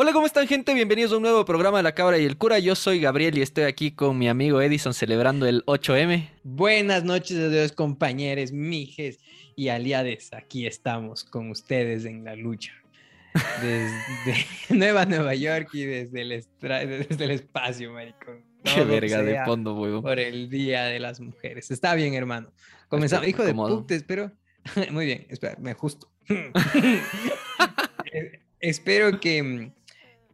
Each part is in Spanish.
Hola, ¿cómo están gente? Bienvenidos a un nuevo programa de La Cabra y el Cura. Yo soy Gabriel y estoy aquí con mi amigo Edison celebrando el 8M. Buenas noches a Dios, compañeros, mijes y aliades. Aquí estamos con ustedes en la lucha. Desde Nueva Nueva York y desde el, desde el espacio, maricón. Qué verga de fondo, huevo. Por el Día de las Mujeres. Está bien, hermano. Comenzamos. Hijo de puta, espero. Muy bien, espera, me ajusto. Espero que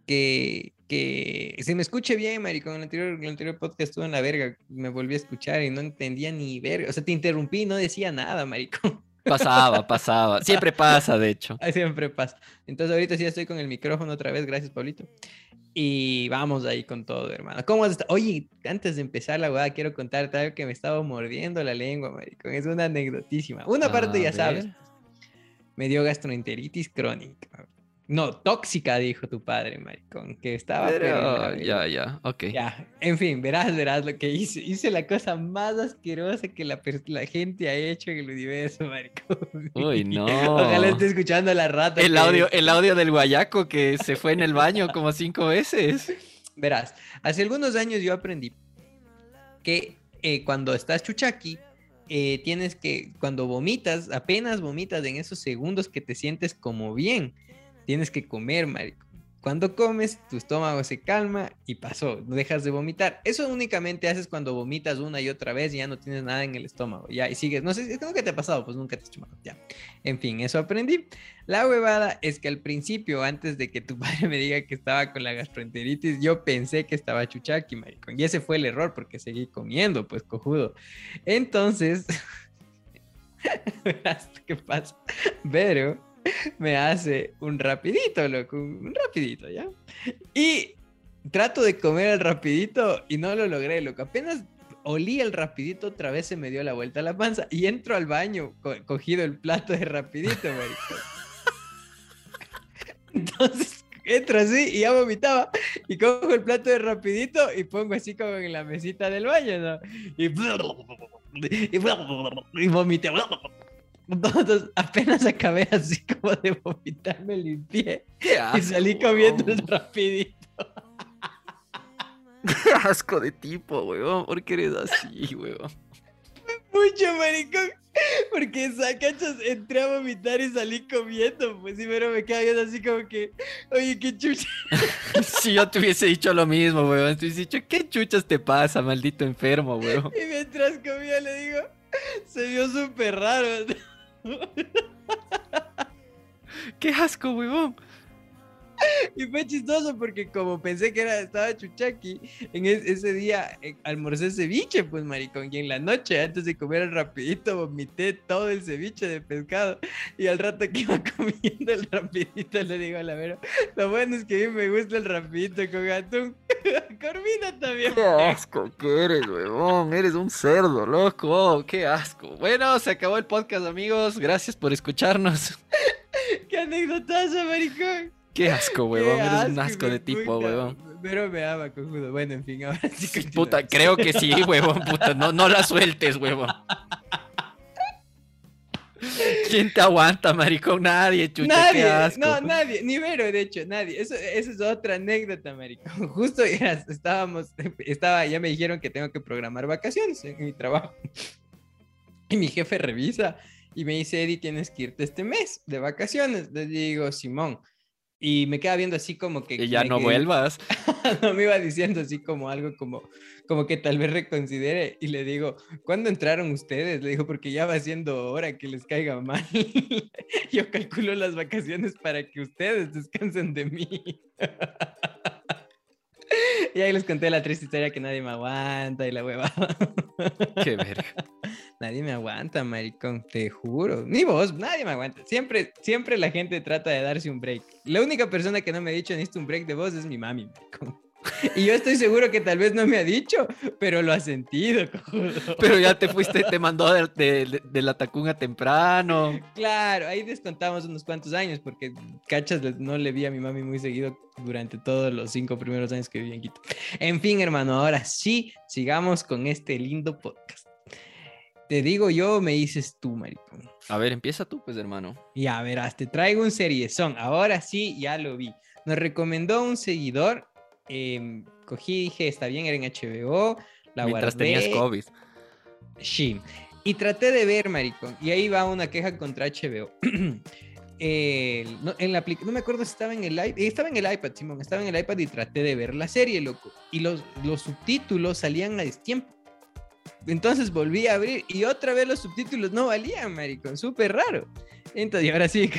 que, que se me escuche bien, maricón. En el anterior, el anterior podcast estuvo en la verga, me volví a escuchar y no entendía ni verga. O sea, te interrumpí y no decía nada, maricón. Pasaba, pasaba. Siempre pasa, de hecho. Siempre pasa. Entonces ahorita sí estoy con el micrófono otra vez, gracias, Pablito. Y vamos ahí con todo, hermano. ¿Cómo estás? Oye, antes de empezar la weá, quiero contarte algo que me estaba mordiendo la lengua, maricón. Es una anecdotísima. Una parte ya sabes. Me dio gastroenteritis crónica. No, tóxica, dijo tu padre, maricón, que estaba... ya, ya, ok. Ya, en fin, verás, verás lo que hice. Hice la cosa más asquerosa que la, la gente ha hecho en el universo, maricón. Uy, no. Ojalá esté escuchando la rata. El, audio, el audio del guayaco que se fue en el baño como cinco veces. Verás, hace algunos años yo aprendí que eh, cuando estás chuchaqui, eh, tienes que, cuando vomitas, apenas vomitas en esos segundos que te sientes como bien tienes que comer, marico. Cuando comes, tu estómago se calma y pasó, no dejas de vomitar. Eso únicamente haces cuando vomitas una y otra vez y ya no tienes nada en el estómago, ya, y sigues. No sé, ¿qué te ha pasado? Pues nunca te has hecho ya. En fin, eso aprendí. La huevada es que al principio, antes de que tu padre me diga que estaba con la gastroenteritis, yo pensé que estaba chuchaki, maricón. Y ese fue el error porque seguí comiendo, pues cojudo. Entonces, ¿qué pasa? Pero me hace un rapidito, loco, un rapidito, ¿ya? Y trato de comer el rapidito y no lo logré, loco. Apenas olí el rapidito, otra vez se me dio la vuelta a la panza y entro al baño cogido el plato de rapidito, marico. Entonces entro así y ya vomitaba y cojo el plato de rapidito y pongo así como en la mesita del baño, ¿no? Y, y, y vomité. Entonces, apenas acabé así como de vomitar, me limpié y salí comiendo rapidito. Qué asco de tipo, weón. ¿Por qué eres así, weón? Mucho, maricón. Porque cachas, entré a vomitar y salí comiendo. Pues sí, pero me quedé así como que, oye, qué chucha. si yo te hubiese dicho lo mismo, weón. Te hubiese dicho, ¿qué chuchas te pasa, maldito enfermo, weón? Y mientras comía le digo, se vio súper raro. ¡Qué asco, huevón! Y fue chistoso porque como pensé que era, estaba chuchaki, en ese día eh, almorcé ceviche, pues maricón, y en la noche, antes de comer el rapidito, vomité todo el ceviche de pescado, y al rato que iba comiendo el rapidito, le digo a la vera, lo bueno es que a mí me gusta el rapidito con atún, Corvina también. Qué asco que eres, huevón, eres un cerdo, loco, qué asco. Bueno, se acabó el podcast, amigos, gracias por escucharnos. Qué anécdotazo, maricón. Qué asco, huevón. Eres un asco de tipo, huevón. Pero me ama, cojudo. Bueno, en fin, ahora sí. Puta, creo que sí, huevón. Puta, no, no la sueltes, huevón. ¿Quién te aguanta, maricón? Nadie, chucha, nadie, qué asco. No, nadie, ni Vero, de hecho, nadie. Eso, esa es otra anécdota, maricón. Justo ya estábamos, estaba, ya me dijeron que tengo que programar vacaciones en mi trabajo. Y mi jefe revisa y me dice, Eddie, tienes que irte este mes de vacaciones. Le digo, Simón, y me queda viendo así como que... Que ya no vuelvas. no me iba diciendo así como algo como, como que tal vez reconsidere y le digo, ¿cuándo entraron ustedes? Le digo, porque ya va siendo hora que les caiga mal. Yo calculo las vacaciones para que ustedes descansen de mí. y ahí les conté la triste historia que nadie me aguanta y la hueva. Qué verga. Nadie me aguanta, maricón, te juro. Ni vos, nadie me aguanta. Siempre, siempre la gente trata de darse un break. La única persona que no me ha dicho necesito un break de voz es mi mami, maricón. Y yo estoy seguro que tal vez no me ha dicho, pero lo ha sentido. Pero ya te fuiste, te mandó de, la tacunga temprano. Claro, ahí descontamos unos cuantos años, porque cachas, no le vi a mi mami muy seguido durante todos los cinco primeros años que viví en Quito. En fin, hermano, ahora sí, sigamos con este lindo podcast. Te digo yo, me dices tú, maricón. A ver, empieza tú, pues, hermano. Ya verás, te traigo un seriezón. Ahora sí, ya lo vi. Nos recomendó un seguidor. Em, cogí, dije, está bien, era en HBO. La Mientras guardé. tenías COVID. Sí. Y traté de ver, maricón. Y ahí va una queja contra HBO. El- no, en la no me acuerdo si estaba en el iPad. Estaba en el iPad, Simón. Estaba en el iPad y traté de ver la serie, loco. Y los, los subtítulos salían a destiempo. Entonces volví a abrir y otra vez los subtítulos no valían, maricón. Súper raro. Entonces, y ahora sí,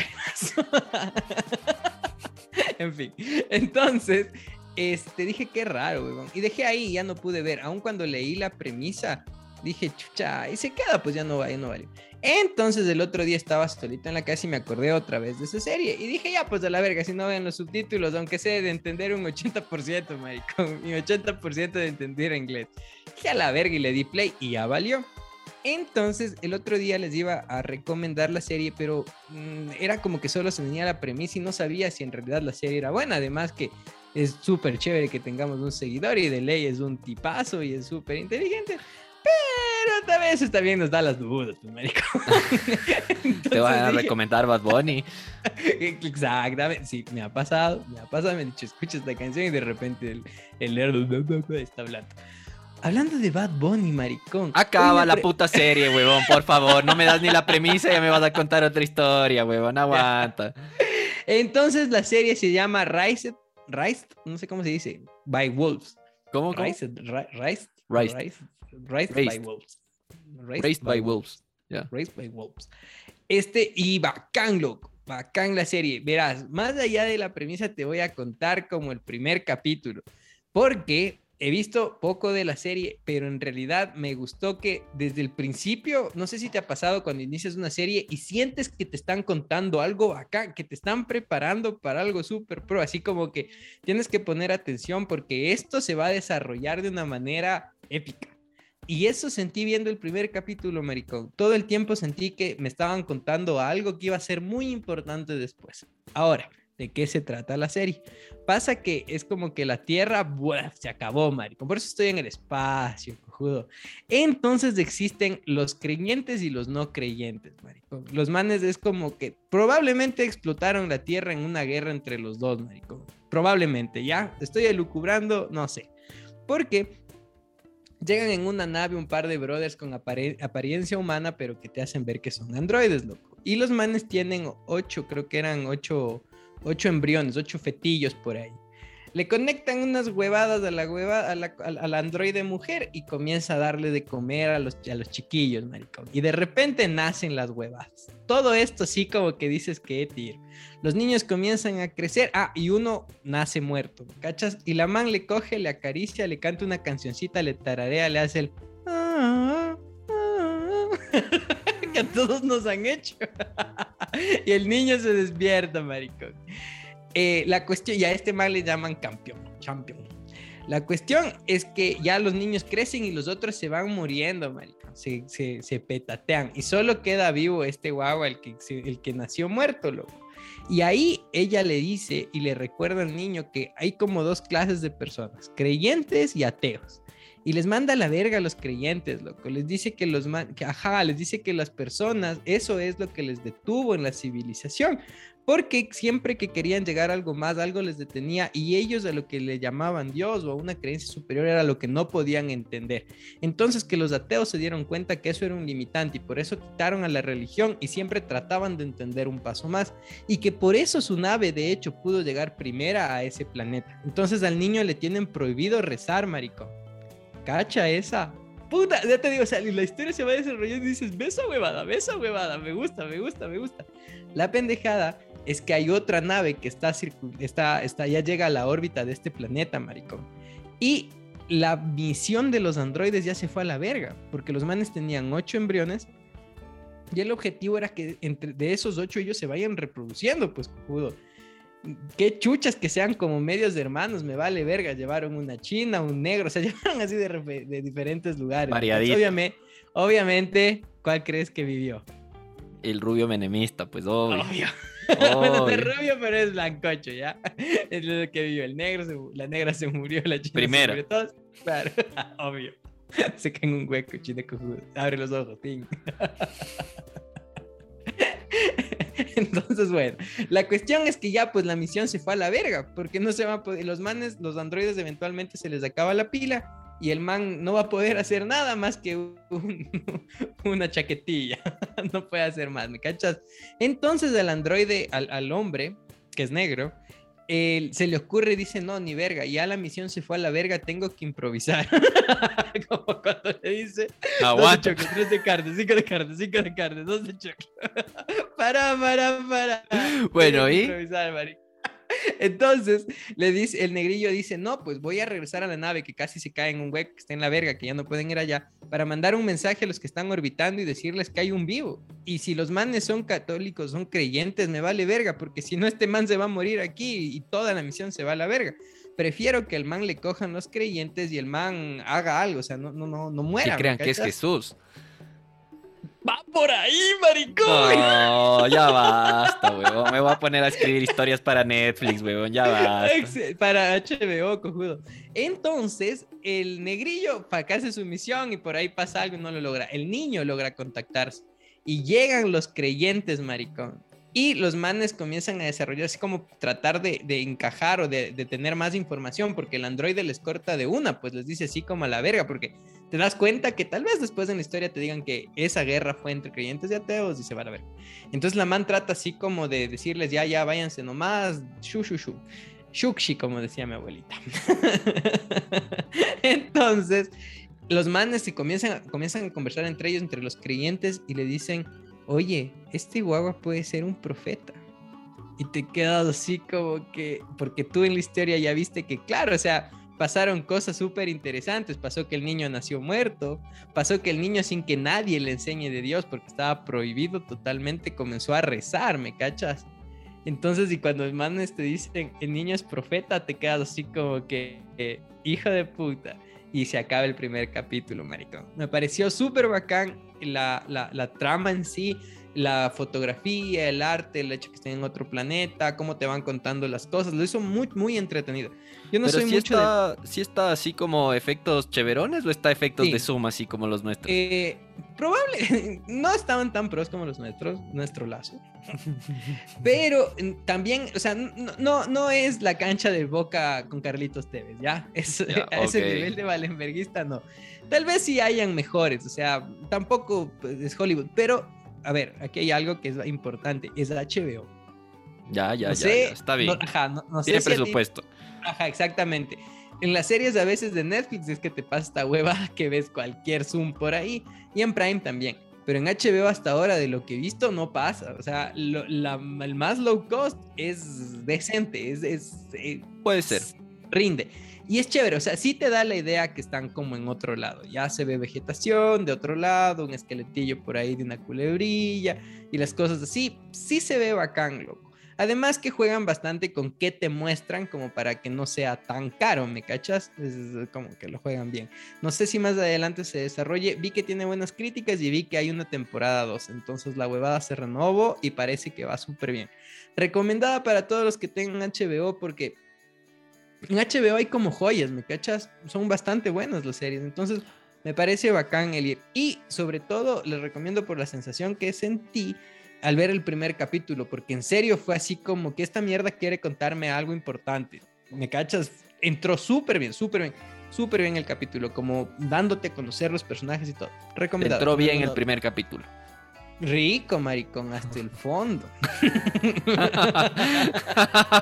en fin. Entonces, este, dije qué raro. Y dejé ahí, ya no pude ver. Aun cuando leí la premisa, dije, chucha, y se queda, pues ya no va, no vale. Entonces el otro día estaba solito en la casa y me acordé otra vez de esa serie. Y dije, ya, pues a la verga, si no ven los subtítulos, aunque sea de entender un 80%, maricón, mi 80% de entender inglés. Dije a la verga y le di play y ya valió. Entonces, el otro día les iba a recomendar la serie, pero mm, era como que solo se tenía la premisa y no sabía si en realidad la serie era buena. Además que es súper chévere que tengamos un seguidor y de ley es un tipazo y es súper inteligente. Pero tal vez está bien nos da las dudas, pues, marico. Te van a dije- recomendar Bad Bunny. Exactamente, sí, me ha pasado, me ha pasado, me han dicho, escucha esta canción y de repente el, el nerd está hablando. Hablando de Bad Bunny, maricón. Acaba la puta serie, huevón, por favor. No me das ni la premisa ya me vas a contar otra historia, huevón. Aguanta. Entonces la serie se llama Raised, Raised, no sé cómo se dice, by Wolves. ¿Cómo? cómo? Raised, Ra- Raised, Raised. Raised, Raised by. Wolves. Raised by Wolves. Raised by Wolves. Este, y bacán, loco. Bacán la serie. Verás, más allá de la premisa, te voy a contar como el primer capítulo. Porque he visto poco de la serie, pero en realidad me gustó que desde el principio, no sé si te ha pasado cuando inicias una serie y sientes que te están contando algo acá, que te están preparando para algo súper pro, así como que tienes que poner atención porque esto se va a desarrollar de una manera épica. Y eso sentí viendo el primer capítulo, maricón. Todo el tiempo sentí que me estaban contando algo que iba a ser muy importante después. Ahora, ¿de qué se trata la serie? Pasa que es como que la Tierra buah, se acabó, maricón. Por eso estoy en el espacio, cojudo. Entonces existen los creyentes y los no creyentes, maricón. Los manes es como que probablemente explotaron la Tierra en una guerra entre los dos, maricón. Probablemente, ¿ya? Estoy elucubrando, no sé. Porque Llegan en una nave un par de brothers con apariencia humana, pero que te hacen ver que son androides, loco. Y los manes tienen ocho, creo que eran ocho, ocho embriones, ocho fetillos por ahí. Le conectan unas huevadas a la hueva, a la, al- al androide mujer y comienza a darle de comer a los, a los chiquillos, maricón. Y de repente nacen las huevadas. Todo esto sí como que dices que tío. Los niños comienzan a crecer. Ah, y uno nace muerto, ¿cachas? Y la man le coge, le acaricia, le canta una cancioncita, le tararea, le hace el... "Ah, ah", que a todos nos han hecho. y el niño se despierta, maricón. Eh, la cuestión, y a este man le llaman campeón, champion. La cuestión es que ya los niños crecen y los otros se van muriendo, maricón. Se, se, se petatean. Y solo queda vivo este guagua, el que, el que nació muerto, loco. Y ahí ella le dice y le recuerda al niño que hay como dos clases de personas, creyentes y ateos. Y les manda a la verga a los creyentes, loco. Les dice que los que ajá, les dice que las personas, eso es lo que les detuvo en la civilización. Porque siempre que querían llegar a algo más, algo les detenía y ellos a lo que le llamaban Dios o a una creencia superior era lo que no podían entender. Entonces que los ateos se dieron cuenta que eso era un limitante y por eso quitaron a la religión y siempre trataban de entender un paso más y que por eso su nave de hecho pudo llegar primera a ese planeta. Entonces al niño le tienen prohibido rezar, maricón. Cacha esa. Puta, ya te digo, o sea, la historia se va desarrollando y dices, besa huevada, besa huevada, me gusta, me gusta, me gusta. La pendejada es que hay otra nave que está, está, está, ya llega a la órbita de este planeta, maricón. Y la misión de los androides ya se fue a la verga, porque los manes tenían ocho embriones y el objetivo era que entre de esos ocho ellos se vayan reproduciendo, pues cojudo. Qué chuchas que sean como medios de hermanos, me vale verga. Llevaron una china, un negro, o sea, llevaron así de, diferentes lugares. Variadito. Obviamente, obviamente, ¿cuál crees que vivió? El rubio menemista, pues obvio. Obvio. bueno, Obvio. rubio, pero es blancocho, ¿ya? Es lo que vivió. El negro, se la negra se murió, la china Primera. se murió. Todos, claro, obvio. Se cae en un hueco, china cojudo. Abre los ojos, ting. Entonces, bueno, la cuestión es que ya pues la misión se fue a la verga, porque no se va a poder, los manes, los androides eventualmente se les acaba la pila y el man no va a poder hacer nada más que una chaquetilla, no puede hacer más, ¿me cachas? Entonces el androide al, al hombre, que es negro, se le ocurre y dice, no, ni verga, ya la misión se fue a la verga, tengo que improvisar. Como cuando le dice, aguanta. De tres de carne, cinco de carne, cinco de carne, dos de chocolate. para, para, para. Bueno, y... Improvisar, marico. Entonces, le dice, el negrillo dice, no, pues voy a regresar a la nave que casi se cae en un hueco que está en la verga, que ya no pueden ir allá, para mandar un mensaje a los que están orbitando y decirles que hay un vivo. Y si los manes son católicos, son creyentes, me vale verga, porque si no, este man se va a morir aquí y toda la misión se va a la verga. Prefiero que el man le cojan los creyentes y el man haga algo, o sea, no, no, no, no muera. Que crean que es Jesús. Va por ahí, maricón. No, ya basta, weón. Me voy a poner a escribir historias para Netflix, weón. Ya basta. Para HBO, cojudo. Entonces, el negrillo hace su misión y por ahí pasa algo y no lo logra. El niño logra contactarse. Y llegan los creyentes, maricón. Y los manes comienzan a desarrollar así como tratar de, encajar o de, de, tener más información, porque el androide les corta de una, pues les dice así como a la verga, porque te das cuenta que tal vez después en la historia te digan que esa guerra fue entre creyentes y ateos y se van a ver. Entonces la man trata así como de decirles, ya, ya, váyanse nomás, shu, shu, shu. Shukshi, como decía mi abuelita. Entonces, los manes se comienzan, comienzan a conversar entre ellos, entre los creyentes, y le dicen, oye, este guagua puede ser un profeta. Y te quedas así como que, porque tú en la historia ya viste que, claro, o sea, pasaron cosas súper interesantes. Pasó que el niño nació muerto, pasó que el niño sin que nadie le enseñe de Dios porque estaba prohibido totalmente, comenzó a rezar, ¿me cachas? Entonces, y cuando manes te dicen, el niño es profeta, te quedas así como que, hijo de puta. Y se acaba el primer capítulo, maricón. Me pareció súper bacán la, la, trama en sí la fotografía, el arte, el hecho que estén en otro planeta, cómo te van contando las cosas, lo hizo muy, muy entretenido. Yo no soy mucho está, de... está así como efectos cheverones o está efectos de zoom así como los nuestros? Eh, probable, no estaban tan pros como los nuestros, nuestro lazo. Pero también, o sea, no, no es la cancha de boca con Carlitos Tevez, ¿ya? Es, a ese nivel de Valenberguista no. Tal vez sí hayan mejores, o sea, tampoco pues, es Hollywood, pero a ver, aquí hay algo que es importante, es HBO. Ya, ya, ya, está bien. ajá, no, Tiene presupuesto. ajá, exactamente. En las series a veces de Netflix es que te pasa esta hueva que ves cualquier Zoom por ahí y en Prime también. Pero en HBO hasta ahora de lo que he visto no pasa. O sea, el más low cost es decente, es... Eh, Puede ser. Rinde. Y es chévere, o sea, sí te da la idea que están como en otro lado. Ya se ve vegetación de otro lado, un esqueletillo por ahí de una culebrilla y las cosas así. Sí se ve bacán, loco. Además que juegan bastante con qué te muestran como para que no sea tan caro, ¿me cachas? Es como que lo juegan bien. No sé si más adelante se desarrolle. Vi que tiene buenas críticas y vi que hay una temporada 2. Entonces la huevada se renovó y parece que va súper bien. Recomendada para todos los que tengan HBO porque en HBO hay como joyas, ¿me cachas? Son bastante buenas las series, entonces me parece bacán el ir. Y sobre todo les recomiendo por la sensación que sentí al ver el primer capítulo, porque en serio fue así como que esta mierda quiere contarme algo importante. ¿Me cachas? Entró súper bien, súper bien, súper bien el capítulo, como dándote a conocer los personajes y todo. Recomendado. Entró bien el primer capítulo. Rico, maricón, hasta el fondo.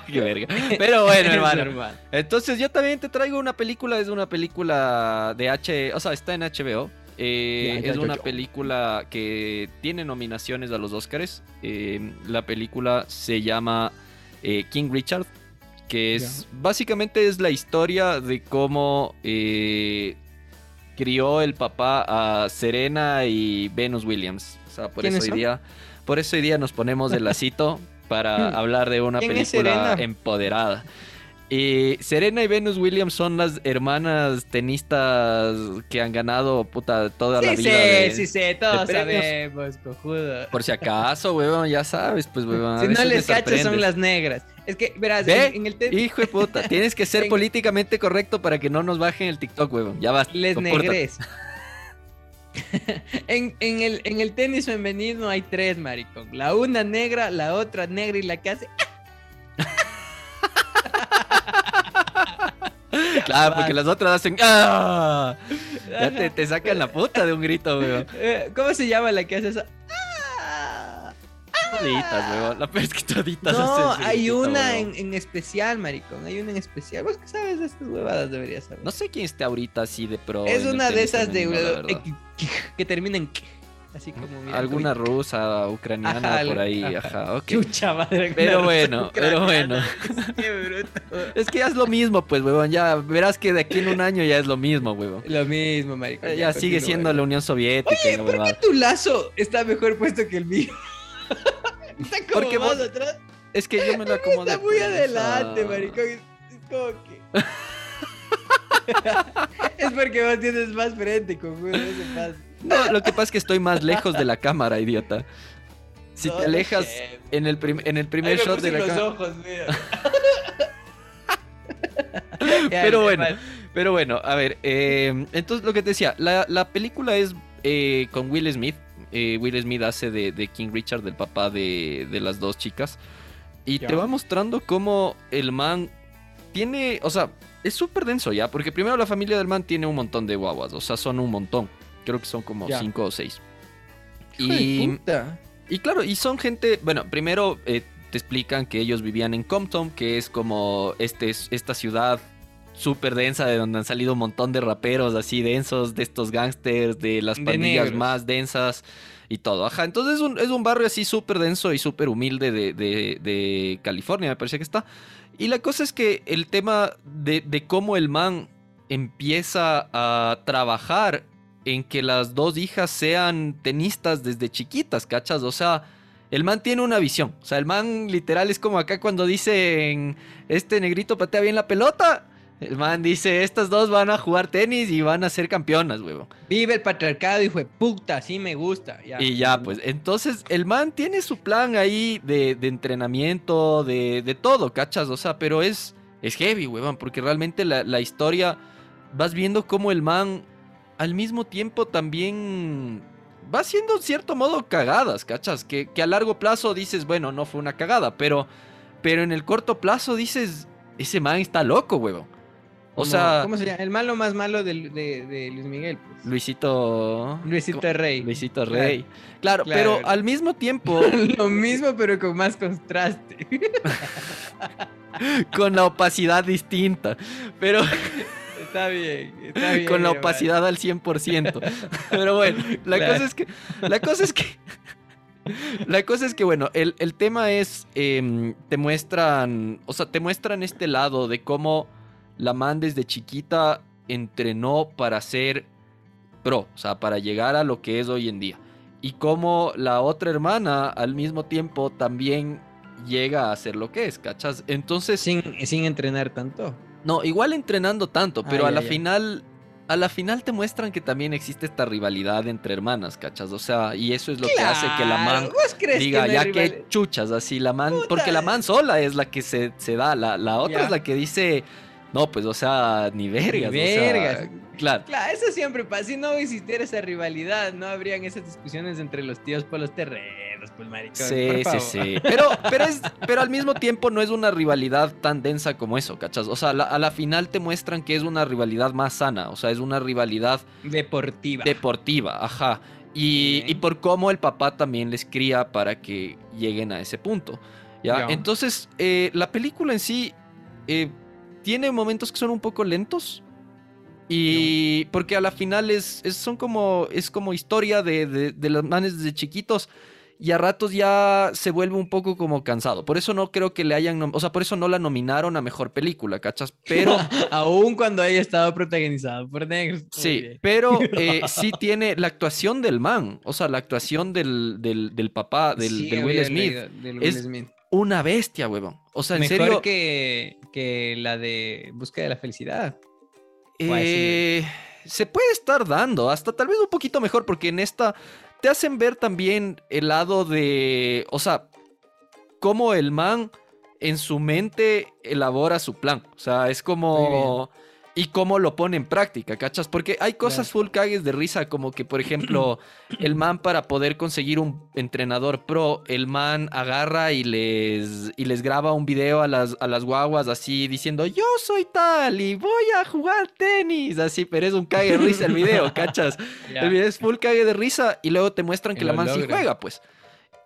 Qué verga. Pero bueno, hermano. Entonces yo también te traigo una película, es una película de H, o sea, está en HBO. Eh, es una película que tiene nominaciones a los Oscars. Eh, la película se llama eh, King Richard, que es básicamente es la historia de cómo crió el papá a Serena y Venus Williams. Sea, por eso hoy día, por eso hoy día nos ponemos de lacito para hablar de una película empoderada. Y Serena y Venus Williams son las hermanas tenistas que han ganado puta toda la vida. Sí, sí, sí, todos sabemos, cojudo. Por si acaso, weón, ya sabes, pues, weón. Si no les cachas, son las negras. Es que, verás, en, el Hijo de puta, tienes que ser políticamente correcto para que no nos bajen el TikTok, weón. Ya basta. Les negres. en, el, en el tenis femenino hay tres, maricón. La una negra, la otra negra y la que hace... Claro, porque las otras hacen. ¡Ah! Ya te, sacan la puta de un grito, weón. Eh, ¿Cómo se llama la que hace eso? Toditas, weón. La peor es que toditas No, hay una en, especial, maricón. Hay una en especial. ¿Vos qué sabes de estas huevadas? Deberías saber. No sé quién esté ahorita así de pro. Es una de esas de. que termina en. Así como Alguna rusa, ucraniana por ahí, ajá, ok. Chucha madre. Pero bueno, pero bueno. Qué bruto. Es que ya es lo mismo, pues, huevón. Ya verás que de aquí en un año ya es lo mismo, huevón. Lo mismo, marico. Ya, sigue siendo la Unión Soviética. Oye, ¿por qué tu lazo está mejor puesto que el mío? Está como porque más atrás. Es que yo me lo acomodo. Está muy adelante, marico. Es como que... es porque vos tienes más frente. No, lo que pasa es que estoy más lejos de la cámara, idiota. Si te alejas en, el en el primer shot de la cámara. ojos, pero bueno, pero bueno, a ver, eh, entonces lo que te decía, la, película es eh, con Will Smith. Eh, Will Smith hace de, King Richard, del papá de, las dos chicas. Y te va mostrando cómo el man tiene, o sea, es súper denso ya, porque primero la familia del man tiene un montón de guaguas, o sea, son un montón. Creo que son como cinco o seis. Y, y claro, y son gente, bueno, primero eh, te explican que ellos vivían en Compton, que es como este, esta ciudad súper densa de donde han salido un montón de raperos así densos, de estos gangsters, de las pandillas más densas y todo. Ajá, entonces es un, es un barrio así súper denso y súper humilde de, de, California, me parece que está. Y la cosa es que el tema de, de cómo el man empieza a trabajar en que las dos hijas sean tenistas desde chiquitas, ¿cachas? O sea, el man tiene una visión. O sea, el man literal es como acá cuando dicen, este negrito patea bien la pelota. El man dice, estas dos van a jugar tenis y van a ser campeonas, huevo. Vive el patriarcado, hijo de puta, sí me gusta. Y ya, pues, entonces el man tiene su plan ahí de, entrenamiento, de, todo, ¿cachas? O sea, pero es, es heavy, huevón, porque realmente la, la historia, vas viendo cómo el man al mismo tiempo también va siendo en cierto modo cagadas, ¿cachas? Que, a largo plazo dices, bueno, no fue una cagada, pero, pero en el corto plazo dices, ese man está loco, huevo. O sea. ¿Cómo se llama? El malo más malo de, Luis Miguel. Pues. Luisito. Luisito Rey. Luisito Rey. Claro, pero al mismo tiempo. Lo mismo, pero con más contraste. con la opacidad distinta. Pero. Está bien, está bien. Con la opacidad al 100%. Pero bueno, la cosa es que. La cosa es que. La cosa es que, bueno, el, tema es. Em, te muestran. O sea, te muestran este lado de cómo la man desde chiquita entrenó para ser pro. O sea, para llegar a lo que es hoy en día. Y cómo la otra hermana al mismo tiempo también llega a ser lo que es, ¿cachas? Entonces. Sin, sin entrenar tanto. No, igual entrenando tanto, pero a la final. A la final te muestran que también existe esta rivalidad entre hermanas, ¿cachas? O sea, y eso es lo que hace que la man diga, ya que chuchas, así la man, porque la man sola es la que se, se da, la, la otra es la que dice, no, pues, o sea, ni vergas. Ni vergas. claro. Claro, eso siempre pasa. Si no existiera esa rivalidad, no habrían esas discusiones entre los tíos por los terrenos, pues, maricón. Sí, sí, sí. Pero, pero, es, pero al mismo tiempo no es una rivalidad tan densa como eso, ¿cachas? O sea, a la final te muestran que es una rivalidad más sana. O sea, es una rivalidad. Deportiva. Deportiva, ajá. Y, y por cómo el papá también les cría para que lleguen a ese punto. ¿ya? Entonces, eh, la película en sí. Eh, tiene momentos que son un poco lentos. Y porque a la final es, son como, es como historia de, de, los manes desde chiquitos. Y a ratos ya se vuelve un poco como cansado. Por eso no creo que le hayan. O sea, por eso no la nominaron a mejor película, ¿cachas? Pero. Aún cuando haya estado protagonizado por negros. Sí, pero eh, sí tiene la actuación del man. O sea, la actuación del, del, papá, del, Will Smith. es, una bestia, huevón. O sea, en Mejor serio. que, que la de Búsqueda de la Felicidad. Eh, se puede estar dando, hasta tal vez un poquito mejor, porque en esta te hacen ver también el lado de. O sea, cómo el man en su mente elabora su plan. O sea, es como. Y cómo lo pone en práctica, ¿cachas? Porque hay cosas full cagues de risa, como que, por ejemplo, el man para poder conseguir un entrenador pro, el man agarra y les, y les graba un video a las, a las guaguas así diciendo, yo soy tal y voy a jugar tenis, así, pero es un cague de risa el video, ¿cachas? El video es full cague de risa y luego te muestran que la man sí juega, pues.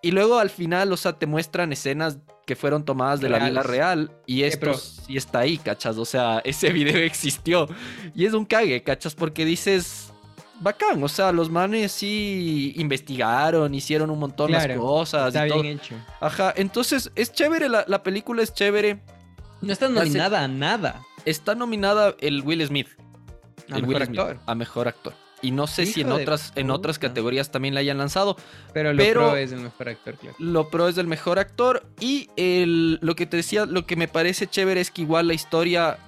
Y luego al final, o sea, te muestran escenas que fueron tomadas de la vida real y esto sí está ahí, ¿cachas? O sea, ese video existió y es un cague, ¿cachas? Porque dices, bacán, o sea, los manes sí investigaron, hicieron un montón de cosas. Está bien hecho. Ajá, entonces es chévere, la, película es chévere. No está nominada a nada. Está nominada el Will Smith. A el mejor actor. a mejor actor. Y no sé si en otras, en otras categorías también la hayan lanzado. Pero lo pro es el mejor actor, claro. Lo pro es el mejor actor. Y el, lo que te decía, lo que me parece chévere es que igual la historia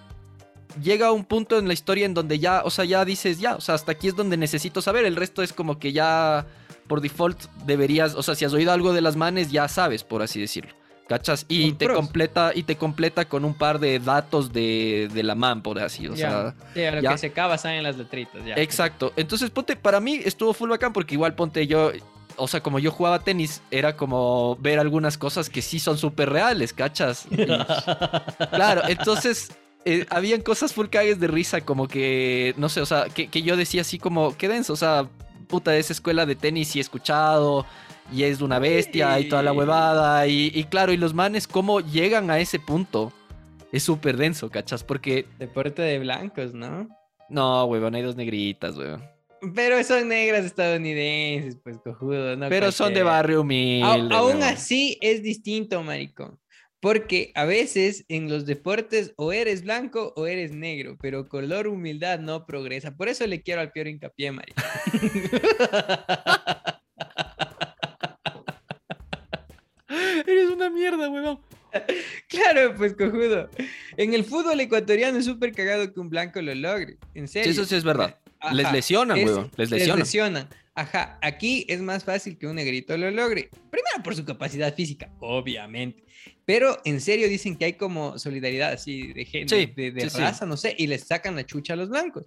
llega a un punto en la historia en donde ya, o sea, ya dices, ya, o sea, hasta aquí es donde necesito saber. El resto es como que ya por default deberías, o sea, si has oído algo de las manes, ya sabes, por así decirlo. ¿Cachas? Y te completa, y te completa con un par de datos de, la man, por así. O sea. lo que se acaba en las letritas, ya. Exacto. Entonces, ponte, para mí estuvo full bacán porque igual ponte yo. O sea, como yo jugaba tenis, era como ver algunas cosas que sí son súper reales, ¿cachas? claro, entonces eh, habían cosas full cagues de risa, como que, no sé, o sea, que, que yo decía así como, qué denso, o sea, puta, de esa escuela de tenis y he escuchado, y es una bestia y toda la huevada. Y, claro, y los manes, ¿cómo llegan a ese punto? Es súper denso, ¿cachas? Porque. Deporte de blancos, ¿no? No, huevón, hay dos negritas, huevón. Pero son negras estadounidenses, pues cojudo, ¿no? Pero son de barrio humilde. aún así es distinto, maricón. Porque a veces en los deportes o eres blanco o eres negro, pero color humildad no progresa. Por eso le quiero al peor hincapié, maricón. Eres una mierda, weón. Claro, pues cojudo. En el fútbol ecuatoriano es súper cagado que un blanco lo logre. En serio. eso sí es verdad. les lesionan, weón. Les lesionan. Les lesionan. Ajá, aquí es más fácil que un negrito lo logre. Primero por su capacidad física, obviamente. Pero en serio dicen que hay como solidaridad así de gente, de, raza, no sé, y les sacan la chucha a los blancos.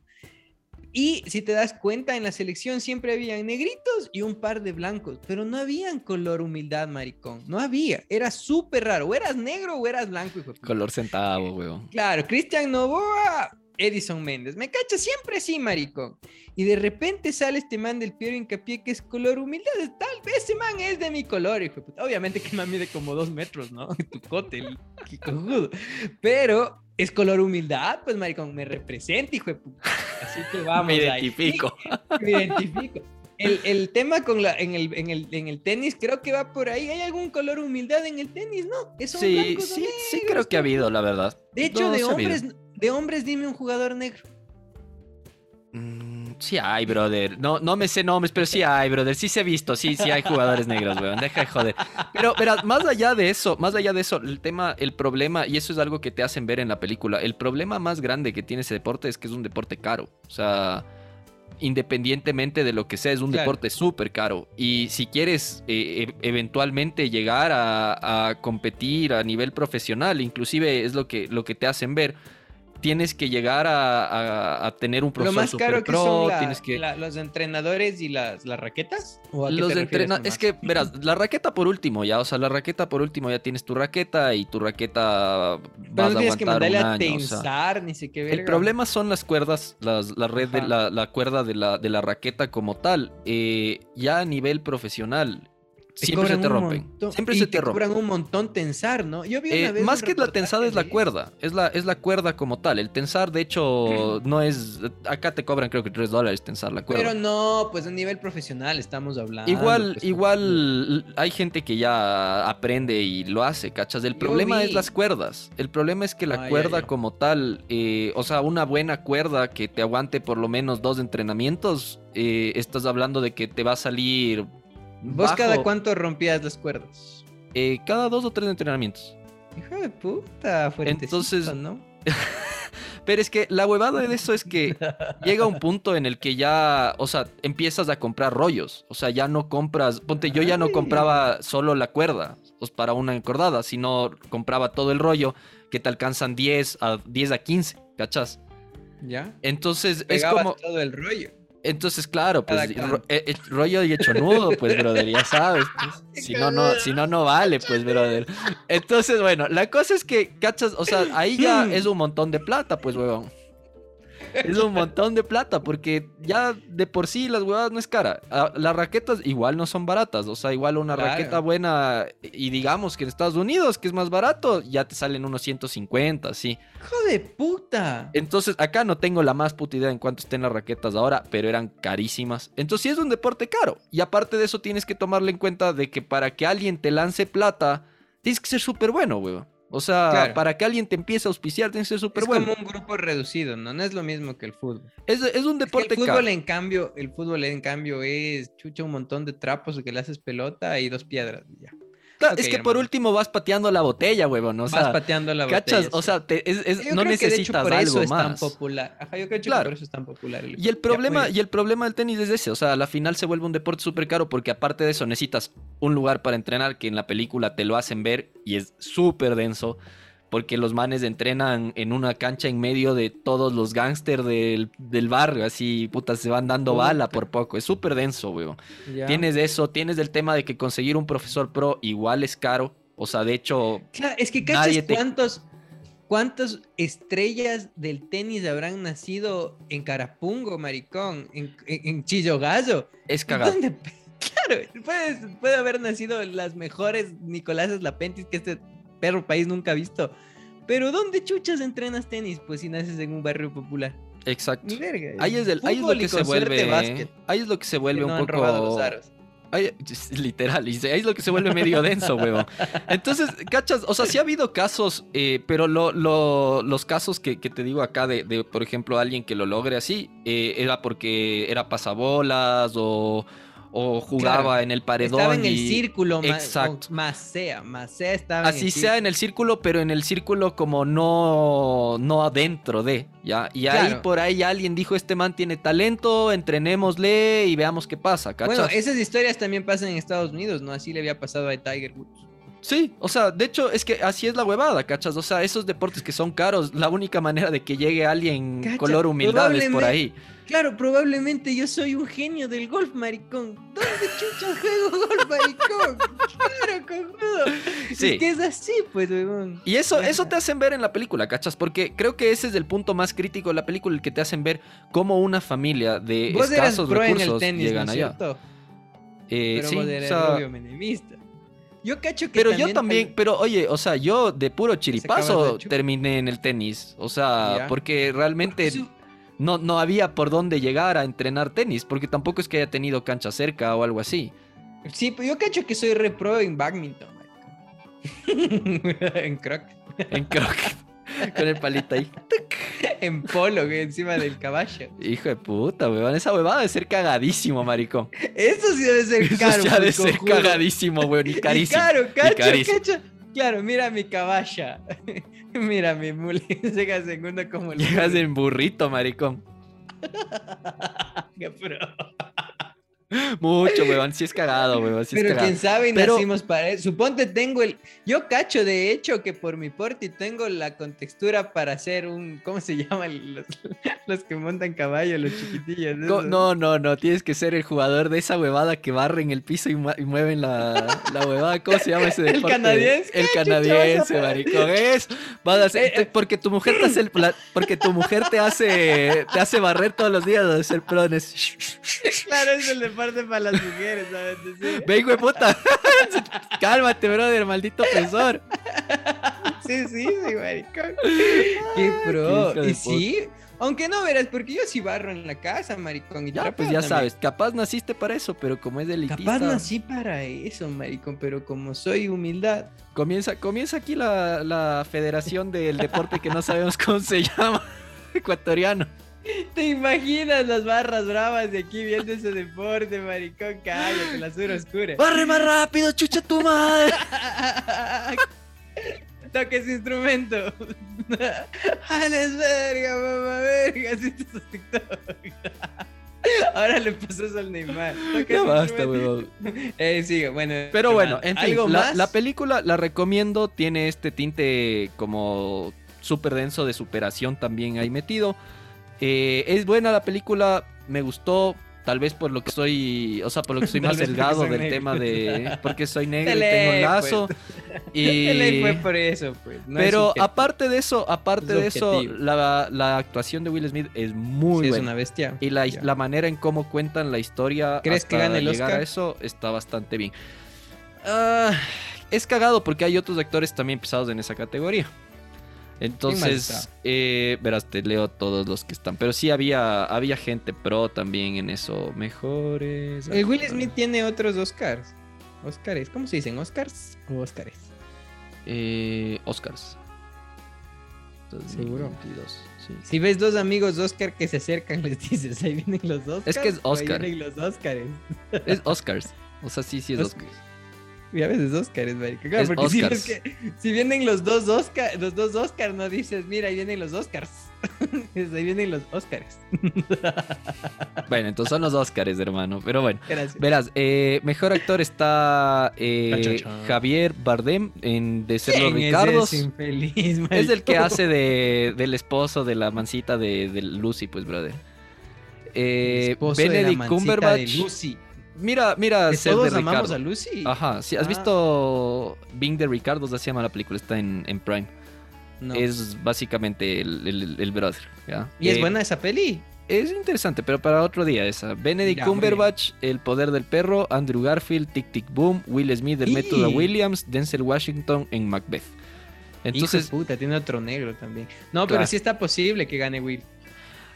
Y si te das cuenta, en la selección siempre habían negritos y un par de blancos, pero no habían color humildad, maricón. No había. Era súper raro. O eras negro o eras blanco, hijo. Color centavo, weón. Claro, Cristian Novoa, Edison Méndez. Me cacha siempre sí, maricón. Y de repente sale este man del Piero Hincapié que es color humildad. Tal vez ese man es de mi color, hijo. Obviamente que man mide como dos metros, ¿no? tu cote, el, Pero es color humildad, pues, maricón, me representa, hijo de puta. Así que vamos. me identifico. me identifico. El, el, tema con la, en, el, en, el, en el tenis creo que va por ahí. ¿Hay algún color humildad en el tenis? No, es sí, sí, sí creo que ha habido, la verdad. De hecho, de, hombres, de hombres dime un jugador negro. Sí hay, brother. No, no me sé nombres, pero sí hay, brother. Sí se ha visto, sí, sí hay jugadores negros, weón. Deja de joder. Pero, pero más allá de eso, más allá de eso, el tema, el problema, y eso es algo que te hacen ver en la película, el problema más grande que tiene ese deporte es que es un deporte caro. O sea, independientemente de lo que sea, es un deporte súper caro. Y si quieres eh, e, eventualmente llegar a, a, competir a nivel profesional, inclusive es lo que, lo que te hacen ver tienes que llegar a, tener un profesor Lo más caro que son tienes que... los entrenadores y las, las raquetas. los entrenadores, es que, verás, la raqueta por último ya, o sea, la raqueta por último ya tienes tu raqueta y tu raqueta vas a tienes que mandarle a tensar, ni sé qué El problema son las cuerdas, las, la red de la, la, cuerda de la, de la raqueta como tal. Eh, ya a nivel profesional, Siempre se te rompen. Siempre se te, rompen. cobran un montón tensar, ¿no? Yo vi una eh, vez más que la tensada es la cuerda. Es la, es la cuerda como tal. El tensar, de hecho, no es. Acá te cobran creo que 3 dólares tensar la cuerda. Pero no, pues a nivel profesional estamos hablando. Igual, pues, igual hay gente que ya aprende y lo hace, ¿cachas? El problema es las cuerdas. El problema es que la cuerda como tal, eh, o sea, una buena cuerda que te aguante por lo menos dos entrenamientos, eh, estás hablando de que te va a salir ¿Vos cada cuánto rompías las cuerdas? Eh, cada dos o tres entrenamientos. Hijo de puta, Entonces, ¿no? Pero es que la huevada de eso es que llega un punto en el que ya, o sea, empiezas a comprar rollos. O sea, ya no compras. Ponte, yo ya no compraba solo la cuerda pues, para una encordada, sino compraba todo el rollo que te alcanzan 10 a, 10 a 15, ¿cachas? ¿Ya? Entonces es como... todo el rollo. Entonces, claro, pues eh, rollo y hecho nudo, pues, brother, ya sabes. Pues. Si no, no, si no, no vale, pues, brother. Entonces, bueno, la cosa es que, cachas, o sea, ahí ya es un montón de plata, pues, huevón es un montón de plata porque ya de por sí las huevadas no es cara. Ah, las raquetas igual no son baratas. O sea, igual una raqueta buena y digamos que en Estados Unidos, que es más barato, ya te salen unos 150, sí. ¡Hijo de puta! Entonces, acá no tengo la más puta idea en cuánto estén las raquetas ahora, pero eran carísimas. Entonces, sí es un deporte caro. Y aparte de eso, tienes que tomarle en cuenta de que para que alguien te lance plata, tienes que ser súper bueno, huevón. O sea, para que alguien te empiece a auspiciar, tienes que ser súper bueno. Es como un grupo reducido, ¿no? No es lo mismo que el fútbol. Es, un deporte el fútbol, en cambio, el fútbol, en cambio, es chucha un montón de trapos que le haces pelota y dos piedras. Ya es que por último vas pateando la botella, huevón. O vas pateando la botella. O sea, no necesitas por eso Es tan popular. Ajá, yo creo que por eso es tan popular. y, el problema, y el problema del tenis es ese. O sea, a la final se vuelve un deporte súper caro porque aparte de eso necesitas un lugar para entrenar que en la película te lo hacen ver y es súper denso porque los manes entrenan en una cancha en medio de todos los gángsters del, barrio, así, puta, se van dando bala por poco. Es súper denso, weón. Tienes eso, tienes el tema de que conseguir un profesor pro igual es caro. O sea, de hecho. Claro, es que cachas cuántos, cuántas estrellas del tenis habrán nacido en Carapungo, maricón, en, en, Chillo Gallo. Es cagado. Claro, puede, puede haber nacido las mejores Nicolás Lapentis que este perro país nunca visto. Pero ¿dónde chuchas entrenas tenis? Pues si naces en un barrio popular. Exacto. ahí es, el, ahí es lo que se vuelve. Ahí es lo que se vuelve un poco. Ahí, literal, ahí es lo que se vuelve medio denso, huevón. Entonces, cachas, o sea, sí ha habido casos, eh, pero los casos que, te digo acá de, por ejemplo, alguien que lo logre así, eh, era porque era pasabolas o o jugaba en el paredón. Estaba en el círculo, exacto. más sea, más sea estaba Así sea en el círculo, pero en el círculo como no, no adentro de, ¿ya? Y ahí por ahí alguien dijo, este man tiene talento, entrenémosle y veamos qué pasa, ¿cachas? Bueno, esas historias también pasan en Estados Unidos, ¿no? Así le había pasado a Tiger Woods. Sí, o sea, de hecho es que así es la huevada, ¿cachas? O sea, esos deportes que son caros, la única manera de que llegue alguien color humildad es por ahí. Claro, probablemente yo soy un genio del golf, maricón. ¿Dónde chuchas juego golf, maricón? Claro, cojudo. Sí. Es que es así, pues, weón. Y eso, eso te hacen ver en la película, ¿cachas? Porque creo que ese es el punto más crítico de la película, el que te hacen ver cómo una familia de escasos recursos llegan allá. Eh, Pero sí, vos o sea, menemista. Yo cacho que Pero yo también, pero oye, o sea, yo de puro chiripazo terminé en el tenis. O sea, porque realmente no, no había por dónde llegar a entrenar tenis, porque tampoco es que haya tenido cancha cerca o algo así. Sí, pero yo cacho que soy repro en badminton. en croc. En croc. Con el palito ahí. en polo, encima del caballo. Hijo de puta, weón. Esa huevada debe ser cagadísimo, maricón. Eso sí debe ser caro. Eso ya debe ser cagadísimo, weón. Y carísimo. caro, cacho, cacho. Claro, mira mi caballa. mira mi mule. Llega segundo como el. Llegas en burrito, maricón. Qué pro. Mucho, weón. Sí es cagado, weón. Pero quién sabe, nacimos para eso. Suponte tengo el. Yo cacho, de hecho, que por mi porte tengo la contextura para hacer un. ¿Cómo se llaman los, los que montan caballo, los chiquitillos? No, no, no. Tienes que ser el jugador de esa huevada que barren el piso y, mueven la, la, huevada. ¿Cómo se llama ese deporte? El canadiense. El canadiense, maricón. Es. Vas a eh. porque tu mujer te hace el, porque tu mujer te hace te hace barrer todos los días de hacer prones. Claro, es el deporte para las mujeres, ¿sabes? Ve, hijo de puta. Cálmate, brother, maldito pesor. Sí, sí, sí, maricón. Qué pro. y sí, aunque no verás, porque yo sí barro en la casa, maricón. Y ya, pues ya sabes, capaz naciste para eso, pero como es delitista. Capaz nací para eso, maricón, pero como soy humildad. Comienza, comienza aquí la, la federación del deporte que no sabemos cómo se llama, ecuatoriano. ¿Te imaginas las barras bravas de aquí viendo ese deporte, maricón? Cállate, la sur oscura. ¡Barre más rápido, chucha tu madre! Toque ese instrumento. ¡Ales verga, mamá verga! Así te TikTok. Ahora le pasó eso al Neymar. Ya basta, weón. Eh, sí, bueno. Pero bueno, en fin, la, la película la recomiendo. Tiene este tinte como súper denso de superación también ahí metido. Eh, es buena la película, me gustó. Tal vez por lo que soy, o sea, por lo que soy más delgado del tema de. Porque soy negro y tengo un lazo. Pues. Y... fue por eso, pues. Pero aparte de eso, aparte de eso, la, actuación de Will Smith es muy buena. Es una bestia. Y la, manera en cómo cuentan la historia. ¿Crees que gane el llegar a eso está bastante bien. Ah, es cagado porque hay otros actores también pesados en esa categoría. Entonces, eh, verás, te leo todos los que están. Pero sí había, había gente pro también en eso. Mejores. El Will Smith tiene otros Oscars. Oscars. ¿Cómo se dicen? ¿Oscars o Oscars? Eh, Oscars. Seguro. Si ves dos amigos Oscar que se acercan, les dices, ahí vienen los Oscars. Es que es Oscar. Ahí vienen los Oscars. Es Oscars. O sea, sí, sí es Oscars. Y a veces Oscars, marica. Claro, porque si, es que, si vienen los dos Oscars, los dos Oscars, no dices, mira, ahí vienen los Oscars. ahí vienen los Oscars. bueno, entonces son los Oscars, hermano. Pero bueno, Gracias. verás, eh, mejor actor está eh, Javier Bardem en De ser los Ricardos. Es, es el que hace de, del esposo de la mancita de, de Lucy, pues, brother. Eh, Benedict Cumberbatch. De Lucy. Mira, mira, todos amamos a Lucy. Ajá, sí, ¿has ah. visto Bing de Ricardo? Se llama la película, está en, Prime. Es básicamente el, brother. ¿Y es eh, buena esa peli? Es interesante, pero para otro día esa. Benedict Cumberbatch, El Poder del Perro, Andrew Garfield, Tic Tic Boom, Will Smith, El Método Williams, Denzel Washington en Macbeth. Entonces, puta, tiene otro negro también. No, pero sí está posible que gane Will.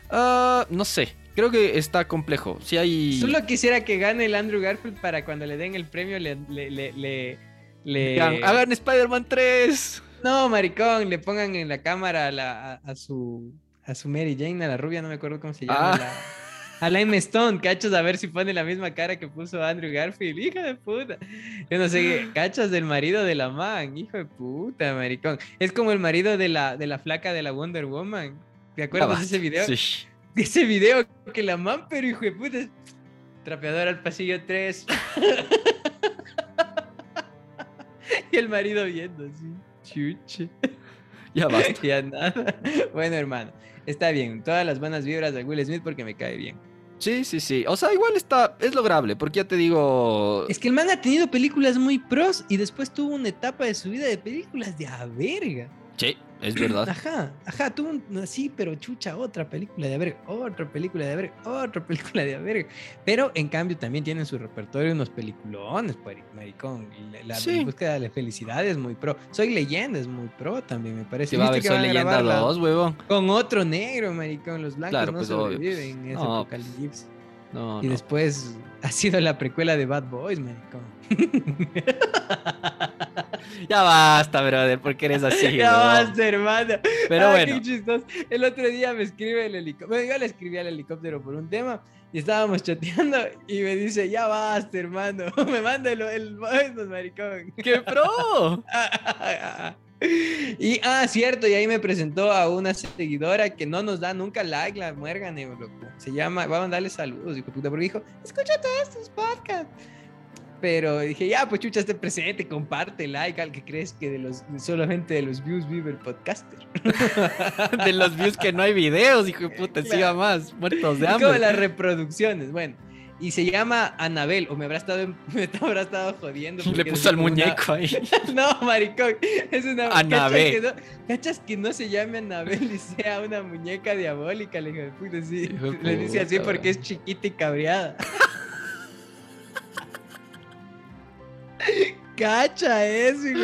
Ah, no sé, creo que está complejo. Si hay... Solo quisiera que gane el Andrew Garfield para cuando le den el premio le... le, Hagan Spider-Man 3. No, maricón, le pongan en la cámara a, la, a, su a su Mary Jane, a la rubia, no me acuerdo cómo se llama. Ah. a la Emma Stone, cachos, a ver si pone la misma cara que puso Andrew Garfield, hija de puta. Yo no sé, cachos del marido de la man, hijo de puta, maricón. Es como el marido de la, de la flaca de la Wonder Woman. ¿Te acuerdas de ese video? Sí. Ese video que la man, pero hijo de puta. Trapeador al pasillo 3. y el marido viendo así. Chuche. Ya basta. ya nada. Bueno, hermano. Está bien. Todas las buenas vibras de Will Smith porque me cae bien. Sí, sí, sí. O sea, igual está, es lograble, porque ya te digo. Es que el man ha tenido películas muy pros y después tuvo una etapa de su vida de películas de a verga. Sí, es verdad. Ajá, ajá, tú sí, pero chucha, otra película de haber, otra película de haber, otra película de haber. Pero en cambio también tienen su repertorio unos peliculones, pues, maricón. La, búsqueda de la felicidad es muy pro. Soy leyenda, es muy pro también, me parece. va a ver, Soy leyenda 2, huevón. Con otro negro, maricón. Los blancos no pues, sobreviven en ese no, apocalipsis. No, y después ha sido la precuela de Bad Boys, maricón. ya basta, brother, porque eres así. ya basta, hermano. Pero bueno. El otro día me escribe el helicóptero. Bueno, yo le escribí al helicóptero por un tema y estábamos chateando y me dice, ya basta, hermano. me manda el, el maricón. ¡Qué pro! Y, ah, cierto, y ahí me presentó a una seguidora que no nos da nunca like, la muerga, loco. Se llama, va a mandarle saludos, hijo puta, porque dijo, escucha todos estos podcasts. Pero dije, ya, pues chucha, esté presente, comparte, like, al que crees que de los, solamente de los views vive el podcaster. de los views que no hay videos, hijo de puta, siga más, muertos de hambre. Como las reproducciones, bueno. Y se llama Anabel, o me habrá estado, me habrá estado jodiendo. Le puso al muñeco ahí. no, maricón, es una... Anabel. ¿Cachas que, no, se llame Anabel y sea una muñeca diabólica? Le, dije, puta, sí. Le dice así porque es chiquita y cabreada. Cacha eso, hijo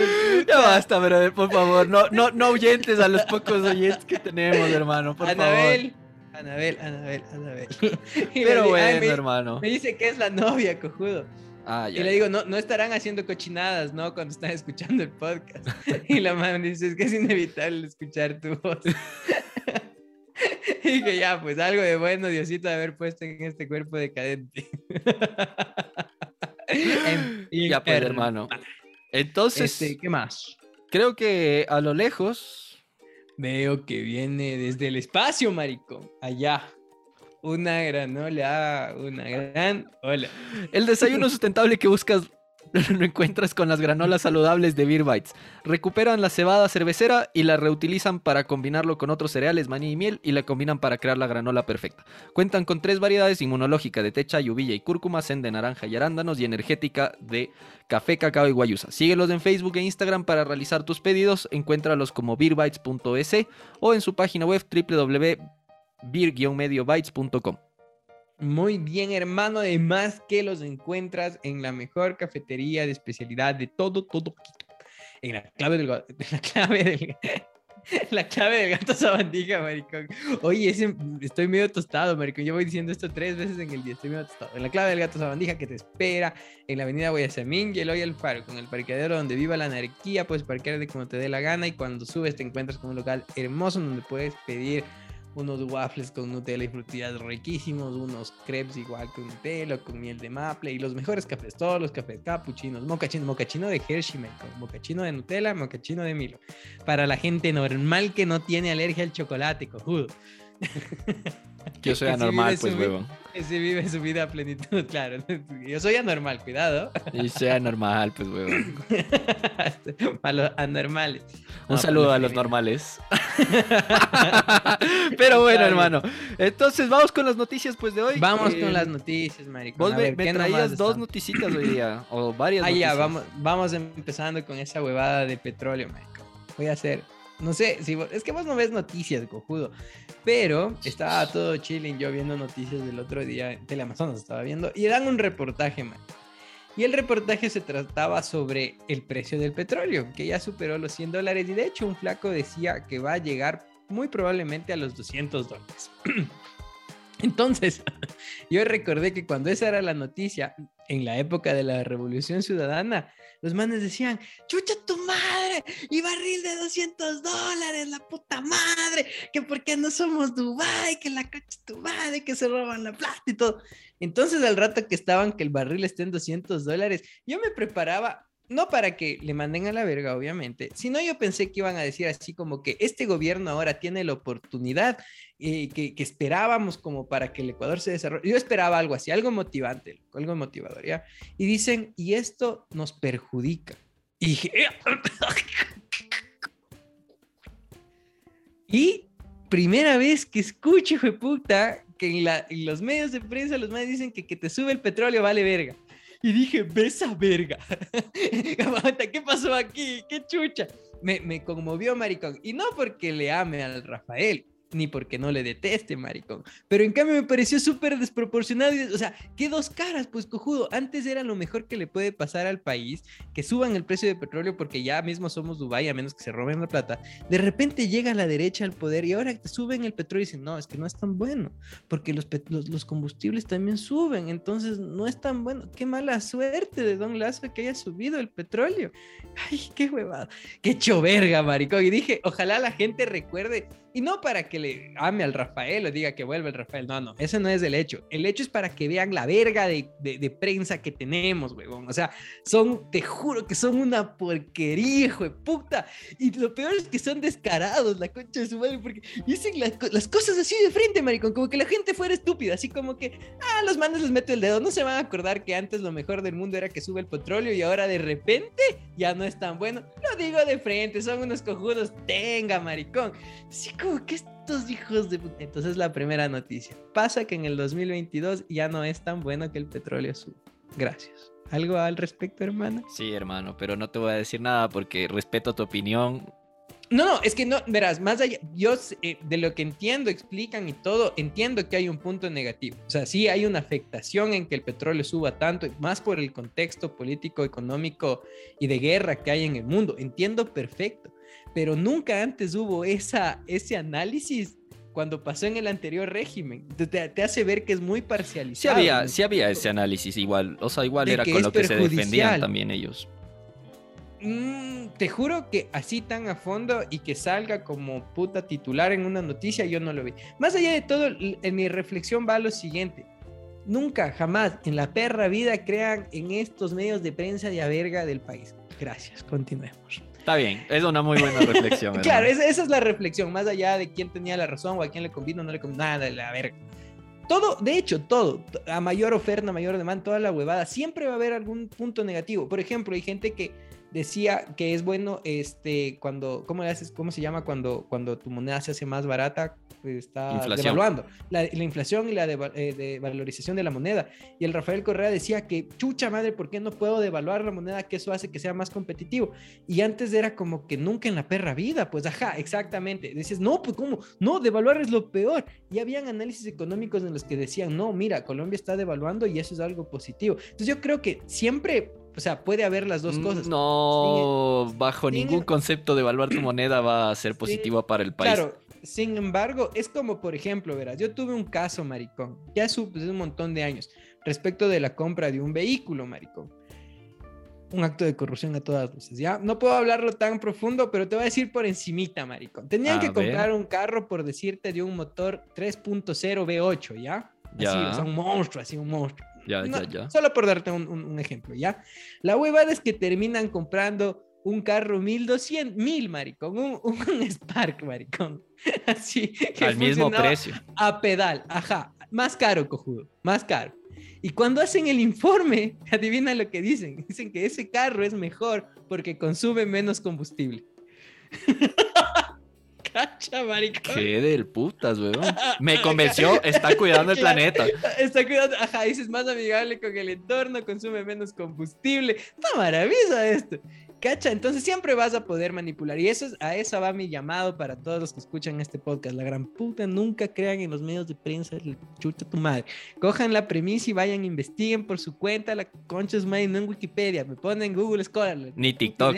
Ya basta, brother, por favor. No, no, no oyentes a los pocos oyentes que tenemos, hermano, por Anabel. Anabel, Anabel, Anabel. Pero bueno, hermano. Me dice que es la novia, cojudo. Ah, y le digo, no, no estarán haciendo cochinadas, ¿no? Cuando están escuchando el podcast. y la mamá dice, es que es inevitable escuchar tu voz. y que ya, pues algo de bueno, Diosito, de haber puesto en este cuerpo decadente. ya pues, hermano. Entonces, este, ¿qué más? Creo que a lo lejos veo que viene desde el espacio, marico. Allá. Una gran hola, una gran hola. El desayuno sustentable que buscas lo encuentras con las granolas saludables de Beer Bites. Recuperan la cebada cervecera y la reutilizan para combinarlo con otros cereales, maní y miel y la combinan para crear la granola perfecta. Cuentan con tres variedades inmunológica de techa, lluvia y cúrcuma, zen de naranja y arándanos y energética de café, cacao y guayusa. Síguelos en Facebook e Instagram para realizar tus pedidos. Encuéntralos como beerbites.es o en su página web www.beer-mediobytes.com. Muy bien, hermano. Además que los encuentras en la mejor cafetería de especialidad de todo, todo En la clave del, la clave del, la clave del gato sabandija, maricón. Oye, estoy medio tostado, maricón. Yo voy diciendo esto tres veces en el día. Estoy medio tostado. En la clave del gato sabandija que te espera en la avenida Guayasamín y el hoy con el parqueadero donde viva la anarquía. Puedes parquear de como te dé la gana y cuando subes te encuentras con un local hermoso donde puedes pedir unos waffles con Nutella y frutillas riquísimos, unos crepes igual con Nutella, con miel de maple y los mejores cafés, todos los cafés capuchinos, mocachino, mocachino de Hershey, mocachino de Nutella, mocachino de Milo. Para la gente normal que no tiene alergia al chocolate, cojudo. Yo soy anormal, pues, huevo. Se vive su vida a plenitud, claro. Yo soy anormal, cuidado. Y soy anormal, pues, huevo. a los anormales. Un saludo a los normales. Pero bueno, hermano. Entonces, vamos con las noticias, pues, de hoy. Vamos con eh, las noticias, marico. Vos me, traías dos noticitas hoy día, o varias ah, ya, vamos, vamos empezando con esa huevada de petróleo, marico. Voy a hacer no sé, si es que vos no ves noticias, cojudo. Pero estaba todo chilling yo viendo noticias del otro día Teleamazonas, estaba viendo, y dan un reportaje, man. Y el reportaje se trataba sobre el precio del petróleo, que ya superó los 100 dólares. Y de hecho, un flaco decía que va a llegar muy probablemente a los 200 dólares. Entonces, yo recordé que cuando esa era la noticia, en la época de la Revolución Ciudadana, los manes decían, chucha tu madre, y barril de 200 dólares, la puta madre, que por qué no somos Dubai, que la coche tu que se roban la plata y todo. Entonces al rato que estaban que el barril esté en 200 dólares, yo me preparaba no para que le manden a la verga, obviamente, sino yo pensé que iban a decir así como que este gobierno ahora tiene la oportunidad eh, que, esperábamos como para que el Ecuador se desarrolle. Yo esperaba algo así, algo motivante, algo motivador, ¿ya? Y dicen, y esto nos perjudica. Y Y primera vez que escucho, hijo puta, que en, en los medios de prensa los más dicen que que te sube el petróleo vale verga y dije, besa verga. ¿Qué pasó aquí? ¿Qué chucha? Me, me conmovió, maricón. Y no porque le ame al Rafael, ni porque no le deteste, maricón. Pero en cambio me pareció súper desproporcionado. O sea, qué dos caras, pues cojudo. Antes era lo mejor que le puede pasar al país, que suban el precio de petróleo porque ya mismo somos Dubái, a menos que se roben la plata. De repente llega la derecha al poder y ahora te suben el petróleo y dicen, no, es que no es tan bueno, porque los, combustibles también suben, entonces no es tan bueno. Qué mala suerte de Don Lazo que haya subido el petróleo. Ay, qué huevada. Qué choverga, maricón. Y dije, ojalá la gente recuerde y no para que le ame al Rafael o diga que vuelve el Rafael. No, no, ese no es el hecho. El hecho es para que vean la verga de, de, prensa que tenemos, huevón. O sea, son, te juro que son una porquería, hijo de puta. Y lo peor es que son descarados, la concha de su madre, porque dicen las, cosas así de frente, maricón. Como que la gente fuera estúpida, así como que, ah, los manos les meto el dedo. No se van a acordar que antes lo mejor del mundo era que sube el petróleo y ahora de repente ya no es tan bueno. Lo digo de frente, son unos cojudos. Tenga, maricón. Sí, que estos hijos de... Entonces la primera noticia. Pasa que en el 2022 ya no es tan bueno que el petróleo sube. Gracias. ¿Algo al respecto, hermano? Sí, hermano, pero no te voy a decir nada porque respeto tu opinión. No, no, es que no, verás, más allá, yo eh, de lo que entiendo, explican y todo, entiendo que hay un punto negativo. O sea, sí hay una afectación en que el petróleo suba tanto, más por el contexto político, económico y de guerra que hay en el mundo. Entiendo perfecto pero nunca antes hubo esa, ese análisis cuando pasó en el anterior régimen. Te, hace ver que es muy parcializado. Sí había, sí había ese análisis igual, o sea, igual era con lo que se defendían también ellos. Mm, te juro que así tan a fondo y que salga como puta titular en una noticia, yo no lo vi. Más allá de todo, en mi reflexión va lo siguiente. Nunca, jamás en la perra vida crean en estos medios de prensa de verga del país. Gracias, continuemos. Está bien, es una muy buena reflexión. claro, esa, es la reflexión, más allá de quién tenía la razón o a quién le convino o no le convino, nada la verga. todo, de hecho, todo, a mayor oferta, a mayor demanda, toda la huevada, siempre va a haber algún punto negativo. Por ejemplo, hay gente que decía que es bueno este cuando cómo le haces cómo se llama cuando cuando tu moneda se hace más barata está devaluando. La, inflación y la eh, devalorización de la moneda. Y el Rafael Correa decía que chucha madre por qué no puedo devaluar la moneda que eso hace que sea más competitivo y antes era como que nunca en la perra vida pues ajá exactamente. Dices no pues cómo no devaluar es lo peor y habían análisis económicos en los que decían no mira Colombia está devaluando y eso es algo positivo entonces yo creo que siempre o sea, puede haber las dos cosas. No, bajo ningún concepto de evaluar tu moneda va a ser positivo para el país. Claro, sin embargo, es como, por ejemplo, verás, yo tuve un caso, maricón, ya hace un montón de años, respecto de la compra de un vehículo, maricón. Un acto de corrupción a todas luces, ¿ya? No puedo hablarlo tan profundo, pero te voy a decir por encimita, maricón. Tenían que comprar un carro, por decirte, de un motor 3.0 V8, ¿ya? Ya. Así, o sea, un monstruo, así, un monstruo. Ya, ya, ya. Solo por darte un, ejemplo, ¿ya? La huevada es que terminan comprando un carro 1200, mil, maricón, un, un Spark, maricón. Así. Al mismo precio. A pedal, ajá. Más caro, cojudo, más caro. Y cuando hacen el informe, adivina lo que dicen. Dicen que ese carro es mejor porque consume menos combustible. Cacha, maricón. Qué del putas, weón. Me convenció, está cuidando el planeta. Está cuidando, ajá, dices más amigable con el entorno, consume menos combustible. Está maravilloso esto. ¿Cacha? Entonces siempre vas a poder manipular. Y eso es, a eso va mi llamado para todos los que escuchan este podcast. La gran puta, nunca crean en los medios de prensa, chucha tu madre. Cojan la premisa y vayan, investiguen por su cuenta. La concha es madre, no en Wikipedia. Me ponen Google Scholar. Ni TikTok.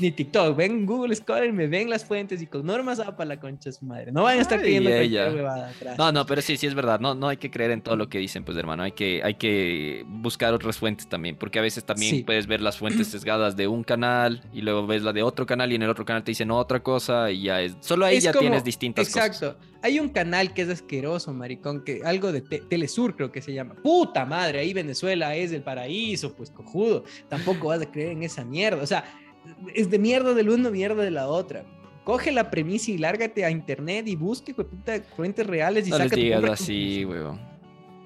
ni TikTok. Ven Google Scholar me ven las fuentes y con normas va para la concha es madre. No van a estar creyendo huevada atrás. No, no, pero sí, sí es verdad. No, no hay que creer en todo lo que dicen, pues hermano. Hay que, hay que buscar otras fuentes también. Porque a veces también puedes ver las fuentes sesgadas de un canal y luego ves la de otro canal y en el otro canal te dicen otra cosa y ya es. Solo ahí ya tienes distintas cosas. Exacto. Hay un canal que es asqueroso, maricón, que algo de Telesur creo que se llama. Puta madre, ahí Venezuela es el paraíso, pues cojudo. Tampoco vas a creer en esa mierda. O sea, es de mierda del uno, mierda de la otra coge la premisa y lárgate a internet y busque puta, fuentes reales y no saca les así, weón.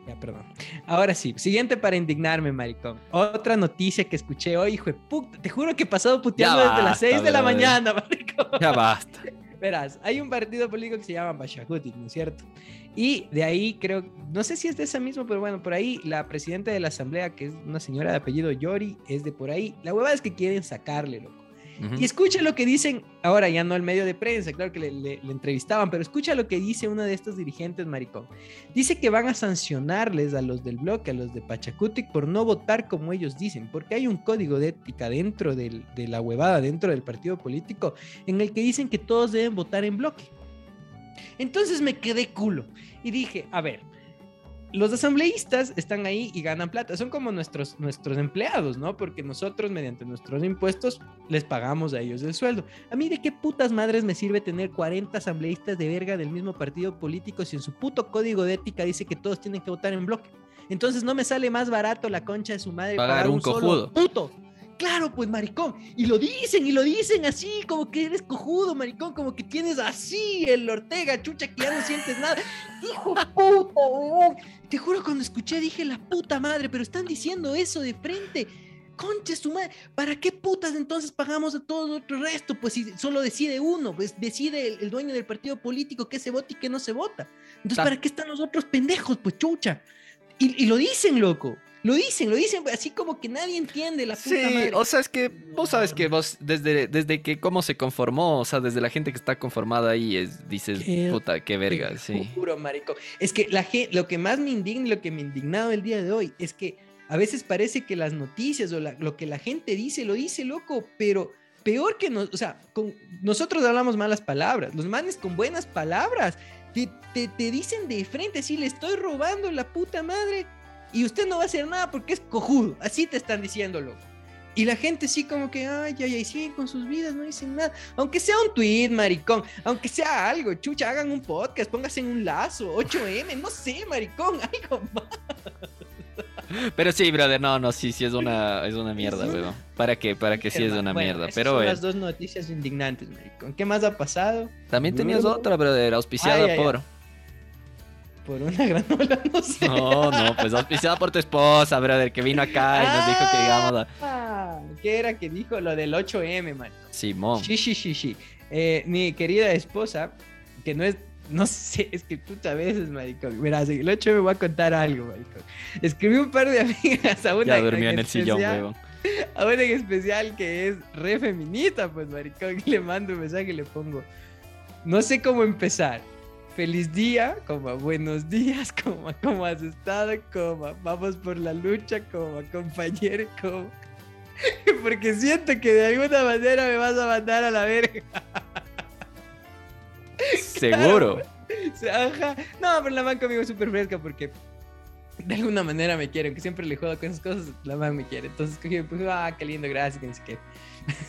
Ya, perdón. Ahora sí, siguiente para indignarme, maricón. Otra noticia que escuché hoy, hijo de puta. Te juro que he pasado puteando desde las 6 de la mañana, maricón. Ya basta. Verás, hay un partido político que se llama Bashakutik, ¿no es cierto? Y de ahí creo, no sé si es de esa misma, pero bueno, por ahí la presidenta de la asamblea, que es una señora de apellido Yori, es de por ahí. La hueva es que quieren sacarle, loco. Y escucha lo que dicen, ahora ya no el medio de prensa, claro que le, entrevistaban, pero escucha lo que dice uno de estos dirigentes, maricón. Dice que van a sancionarles a los del bloque, a los de Pachacutic, por no votar como ellos dicen, porque hay un código de ética dentro de la huevada, dentro del partido político, en el que dicen que todos deben votar en bloque. Entonces me quedé culo y dije, a ver, los asambleístas están ahí y ganan plata. Son como nuestros, nuestros empleados, ¿no? Porque nosotros, mediante nuestros impuestos, les pagamos a ellos el sueldo. A mí, ¿de qué putas madres me sirve tener 40 asambleístas de verga del mismo partido político si en su puto código de ética dice que todos tienen que votar en bloque? Entonces no me sale más barato la concha de su madre pagar, un, cojudo. puto claro, pues maricón. Y lo dicen, y lo dicen así, como que eres cojudo, maricón, como que tienes así el Ortega, chucha, que ya no sientes nada. Hijo puta, weón. Te juro, cuando escuché dije, la puta madre, pero están diciendo eso de frente. Concha su madre, ¿para qué putas entonces pagamos a todo otro resto? Pues si solo decide uno, pues decide el, dueño del partido político qué se vota y qué no se vota. Entonces, ¿para qué están los otros pendejos? Pues chucha. y lo dicen, loco. Lo dicen, lo dicen así como que nadie entiende la puta sí, o sea, es que vos sabes que vos, desde, desde que cómo se conformó, o sea, desde la gente que está conformada ahí, es, dices, puta, qué verga, sí. Juro, marico. Es que la gente, lo que más me indigna y lo que me indignado el día de hoy es que a veces parece que las noticias o lo que la gente dice, lo dice, loco, pero peor que nos, o sea, con, nosotros hablamos malas palabras, los manes con buenas palabras. Te, te, te dicen de frente, así le estoy robando la puta madre y usted no va a hacer nada porque es cojudo. Así te están diciendo, loco. Y la gente sí como que, ay, ay, ay, siguen con sus vidas, no dicen nada. Aunque sea un tweet, maricón. Aunque sea algo, chucha, hagan un podcast, póngase en un lazo, 8M, no sé, maricón, algo más. Pero sí, brother, no, no, sí, sí es una, es una mierda, weón. ¿Para qué? Para que sí es una mierda. Pero son las dos noticias indignantes, maricón. ¿Qué más ha pasado? También tenías otra, brother, auspiciada por... por una granola, no sé. No, no, pues auspiciada por tu esposa, brother, que vino acá y nos dijo que digamos. Ah, ¿Qué era que dijo lo del 8M, man? Simón. Sí, sí, sí, sí. Eh, mi querida esposa, que no es, no sé, es que puta veces, maricón. Mira, el 8 me voy a contar algo, maricón. Escribí un par de amigas a una. Ya durmió en, el sillón, weón. A una en especial que es re feminista, pues, maricón. Le mando un mensaje y le pongo. No sé cómo empezar feliz día, como buenos días, como cómo has estado, como vamos por la lucha, como compañero, como... Porque siento que de alguna manera me vas a mandar a la verga. Seguro. No, pero la man conmigo es súper fresca porque de alguna manera me quiere, aunque siempre le juego con esas cosas, la man me quiere. Entonces cogí pues, ah, qué lindo, gracias, que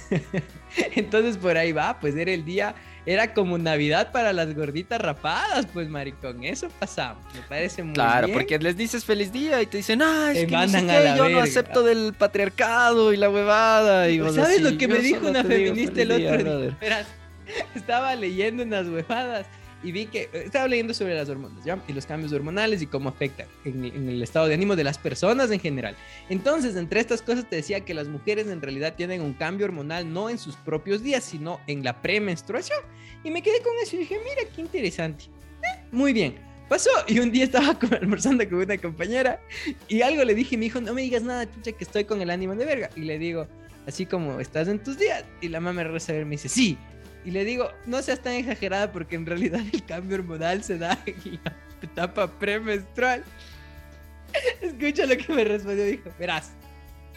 qué. Entonces por ahí va, pues era el día era como Navidad para las gorditas rapadas, pues maricón, eso pasaba, me parece muy claro, bien. Claro, porque les dices feliz día y te dicen, ah, es que no yo no acepto del patriarcado y la huevada. Y pues, ¿Sabes lo que me dijo una feminista el otro día? estaba leyendo unas huevadas y vi que eh, estaba leyendo sobre las hormonas ¿ya? y los cambios hormonales y cómo afectan en, el estado de ánimo de las personas en general. Entonces, entre estas cosas te decía que las mujeres en realidad tienen un cambio hormonal no en sus propios días, sino en la premenstruación. Y me quedé con eso y dije, mira, qué interesante. Eh, muy bien. Pasó y un día estaba almorzando con una compañera y algo le dije y me dijo, no me digas nada, chucha, que estoy con el ánimo de verga. Y le digo, así como estás en tus días. Y la mamá me reza y me dice, sí, y le digo, no seas tan exagerada porque en realidad el cambio hormonal se da en la etapa premenstrual. Escucha lo que me respondió, dijo, verás,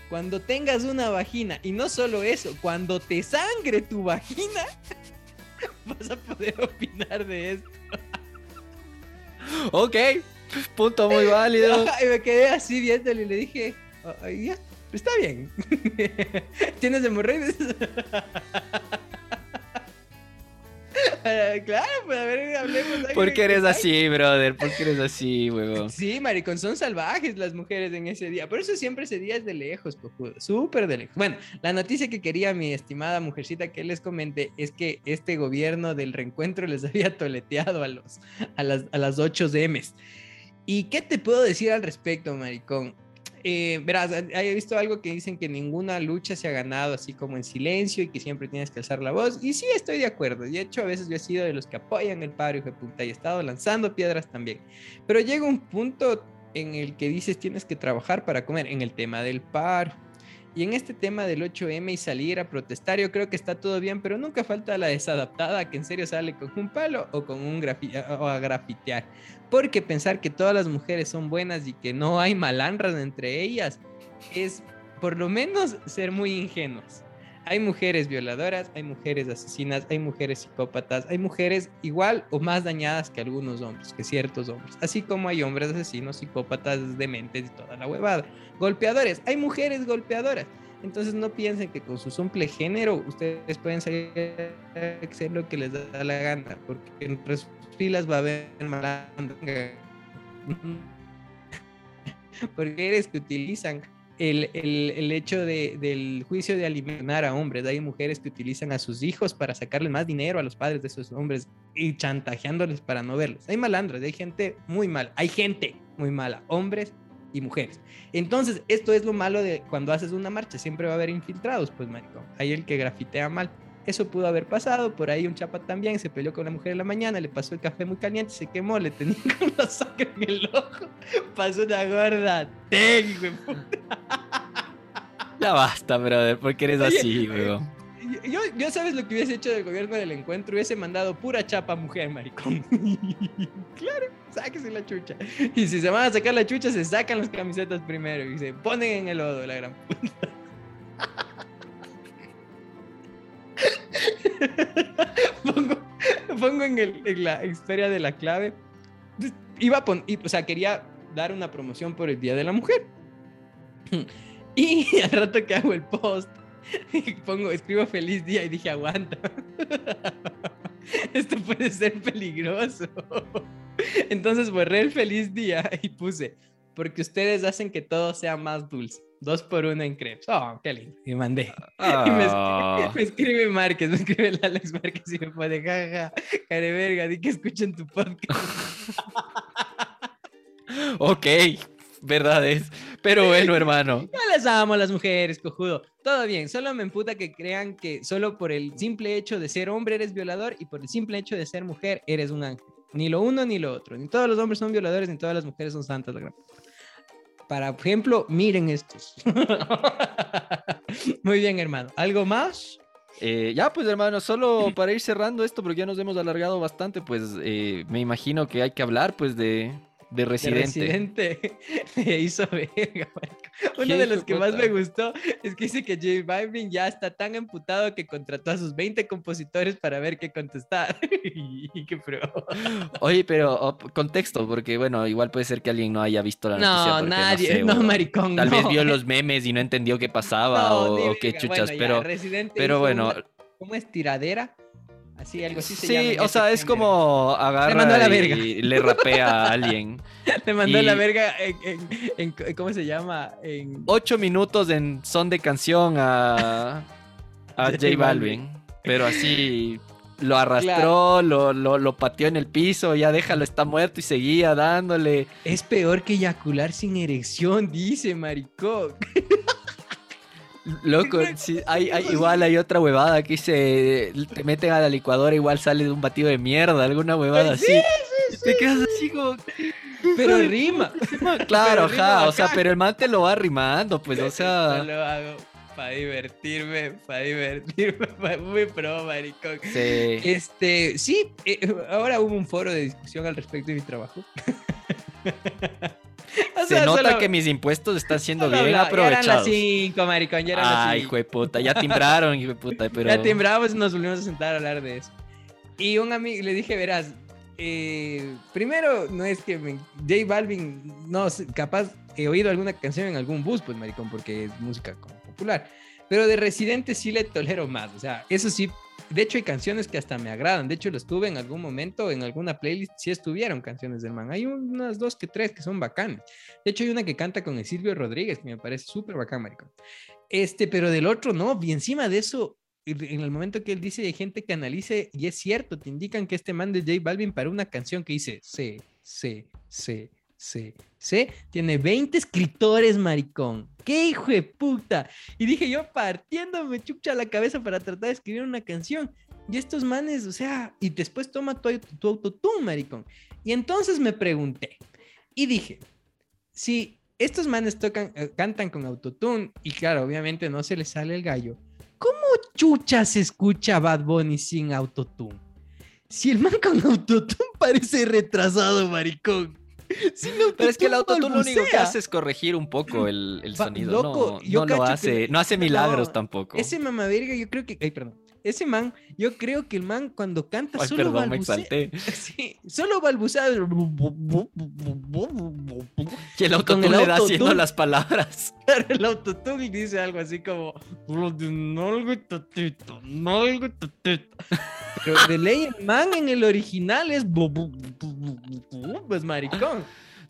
cuando tengas una vagina, y no solo eso, cuando te sangre tu vagina, vas a poder opinar de esto. ok, punto muy válido. Y me quedé así viéndole y le dije, ya, está bien. ¿Tienes hemorroides? Claro, pues a ver, hablemos. ¿Por qué eres así, brother? ¿Por qué eres así, huevón? Sí, maricón, son salvajes las mujeres en ese día. Por eso siempre ese día es de lejos, cojudo. Súper de lejos. Bueno, la noticia que quería mi estimada mujercita que les comenté es que este gobierno del reencuentro les había toleteado a, los, a, las, a las 8 M's. ¿Y qué te puedo decir al respecto, maricón? Eh, verás, he visto algo que dicen que ninguna lucha se ha ganado así como en silencio y que siempre tienes que alzar la voz. Y sí, estoy de acuerdo. De hecho, a veces yo he sido de los que apoyan el paro, y y he estado lanzando piedras también. Pero llega un punto en el que dices tienes que trabajar para comer, en el tema del paro. Y en este tema del 8M y salir a protestar, yo creo que está todo bien, pero nunca falta la desadaptada que en serio sale con un palo o con un o a grafitear. Porque pensar que todas las mujeres son buenas y que no hay malandras entre ellas es por lo menos ser muy ingenuos. Hay mujeres violadoras, hay mujeres asesinas, hay mujeres psicópatas, hay mujeres igual o más dañadas que algunos hombres, que ciertos hombres. Así como hay hombres asesinos, psicópatas, dementes y toda la huevada. Golpeadores, hay mujeres golpeadoras. Entonces no piensen que con su simple género ustedes pueden salir a hacer lo que les da la gana, porque entre sus filas va a haber malandras. Porque eres que utilizan el, el, el hecho de, del juicio de alimentar a hombres. Hay mujeres que utilizan a sus hijos para sacarle más dinero a los padres de esos hombres y chantajeándoles para no verlos. Hay malandros, hay gente muy mala, hay gente muy mala, hombres y mujeres. Entonces, esto es lo malo de cuando haces una marcha, siempre va a haber infiltrados, pues, maricón. Hay el que grafitea mal. Eso pudo haber pasado, por ahí un chapa también se peleó con una mujer en la mañana, le pasó el café muy caliente, se quemó, le tenía con la sangre en el ojo, pasó una gorda, tengo, Ya basta, brother, porque eres así, weón. Yo, yo, sabes lo que hubiese hecho del gobierno del encuentro, hubiese mandado pura chapa mujer, maricón. claro, sáquese la chucha. Y si se van a sacar la chucha, se sacan las camisetas primero y se ponen en el lodo, la gran puta. pongo, en, la historia de la clave. Iba a poner, o sea, quería dar una promoción por el Día de la Mujer. Y al rato que hago el post, pongo, escribo feliz día y dije, aguanta. Esto puede ser peligroso. Entonces borré el feliz día y puse, porque ustedes hacen que todo sea más dulce. Dos por uno en crepes. Oh, qué lindo. Y mandé. Y me, escribe, me, escribe, Márquez, me escribe el Alex Márquez y me pone, jaja, care verga, di que escuchen tu podcast. Ok, verdad es. Pero bueno, hermano. Yo las amo a las mujeres, cojudo. Todo bien, solo me emputa que crean que solo por el simple hecho de ser hombre eres violador y por el simple hecho de ser mujer eres un ángel. Ni lo uno ni lo otro. Ni todos los hombres son violadores, ni todas las mujeres son santas. La gran... Para ejemplo, miren estos. Muy bien, hermano. ¿Algo más? Eh, ya, pues hermano, solo para ir cerrando esto, porque ya nos hemos alargado bastante, pues eh, me imagino que hay que hablar pues de, de Residente. De Residente me hizo verga, Uno de los que más me gustó es que dice que J Balvin ya está tan emputado que contrató a sus 20 compositores para ver qué contestar. y qué pro. Oye, pero contexto, porque bueno, igual puede ser que alguien no haya visto la noticia. No, nadie, no, maricón. Tal vez vio los memes y no entendió qué pasaba o, qué chuchas, pero, pero bueno. ¿Cómo es tiradera? Así, algo así se Sí, o sea, es como agarra la verga. y le rapea a alguien. Le mandó la verga en, ¿cómo se llama? En... Ocho minutos en son de canción a, a J Balvin. Pero así lo arrastró, lo, lo, lo, pateó en el piso, ya déjalo, está muerto y seguía dándole. Es peor que eyacular sin erección, dice maricón. Loco, hay, igual hay otra huevada que se te meten a la licuadora, igual sale de un batido de mierda, alguna huevada así. Te quedas así como. Pero rima. Claro, ajá, o sea, pero el man te lo va rimando, pues, o sea. lo hago para divertirme, para divertirme, muy pro, maricón. Sí. Este, sí, eh, ahora hubo un foro de discusión al respecto de mi trabajo. Se nota que mis impuestos están siendo bien aprovechados. Ya eran las cinco, maricón, ya eran Ay, hijo de puta, ya timbraron, hijo de puta, pero... Ya timbramos y nos volvimos a sentar a hablar de eso. Y un amigo, le dije, verás, eh, primero, no es que J Balvin, no, capaz he oído alguna canción en algún bus, pues, maricón, porque es música como popular. Pero de Residente sí le tolero más, o sea, eso sí de hecho, hay canciones que hasta me agradan. De hecho, lo estuve en algún momento en alguna playlist. Sí estuvieron canciones del man. Hay unas dos que tres que son bacanas. De hecho, hay una que canta con el Silvio Rodríguez que me parece súper bacán, marico. Este, pero del otro no. Y encima de eso, en el momento que él dice hay gente que analice, y es cierto, te indican que este man de J Balvin para una canción que dice C, C, C, C, C, tiene 20 escritores, maricón. ¡Qué hijo de puta! Y dije yo partiéndome chucha la cabeza para tratar de escribir una canción. Y estos manes, o sea, y después toma tu, tu autotune, maricón. Y entonces me pregunté y dije, si estos manes tocan, eh, cantan con autotune y claro, obviamente no se les sale el gallo, ¿cómo chucha se escucha Bad Bunny sin autotune? Si el man con autotune parece retrasado, maricón. Pero es que el autotune lo único que hace es corregir un poco el, el sonido. no, no lo hace, no hace milagros tampoco. Ese mamaverga, yo creo que. Ay, perdón. Ese man, yo creo que el man cuando canta Ay, solo perdón, me exalté. Sí, solo balbucea. Y el autotune le da haciendo las palabras. el autotune dice algo así como. Pero de ley, el man en el original es. Pues maricón.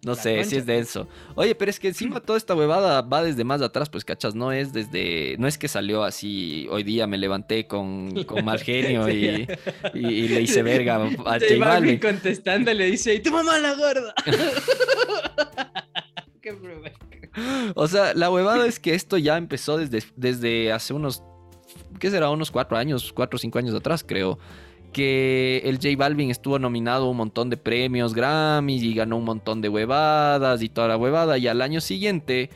No sé, si es denso. Oye, pero es que encima toda esta huevada va desde más atrás, pues cachas, no es desde, no es que salió así, hoy día me levanté con, con mal genio y, le hice verga a J Balvin. contestando le dice, ¿y tu mamá la gorda? Qué o sea, la huevada es que esto ya empezó desde, desde hace unos, ¿qué será? Unos cuatro años, cuatro o cinco años atrás, creo que el J Balvin estuvo nominado a un montón de premios Grammys y ganó un montón de huevadas y toda la huevada. Y al año siguiente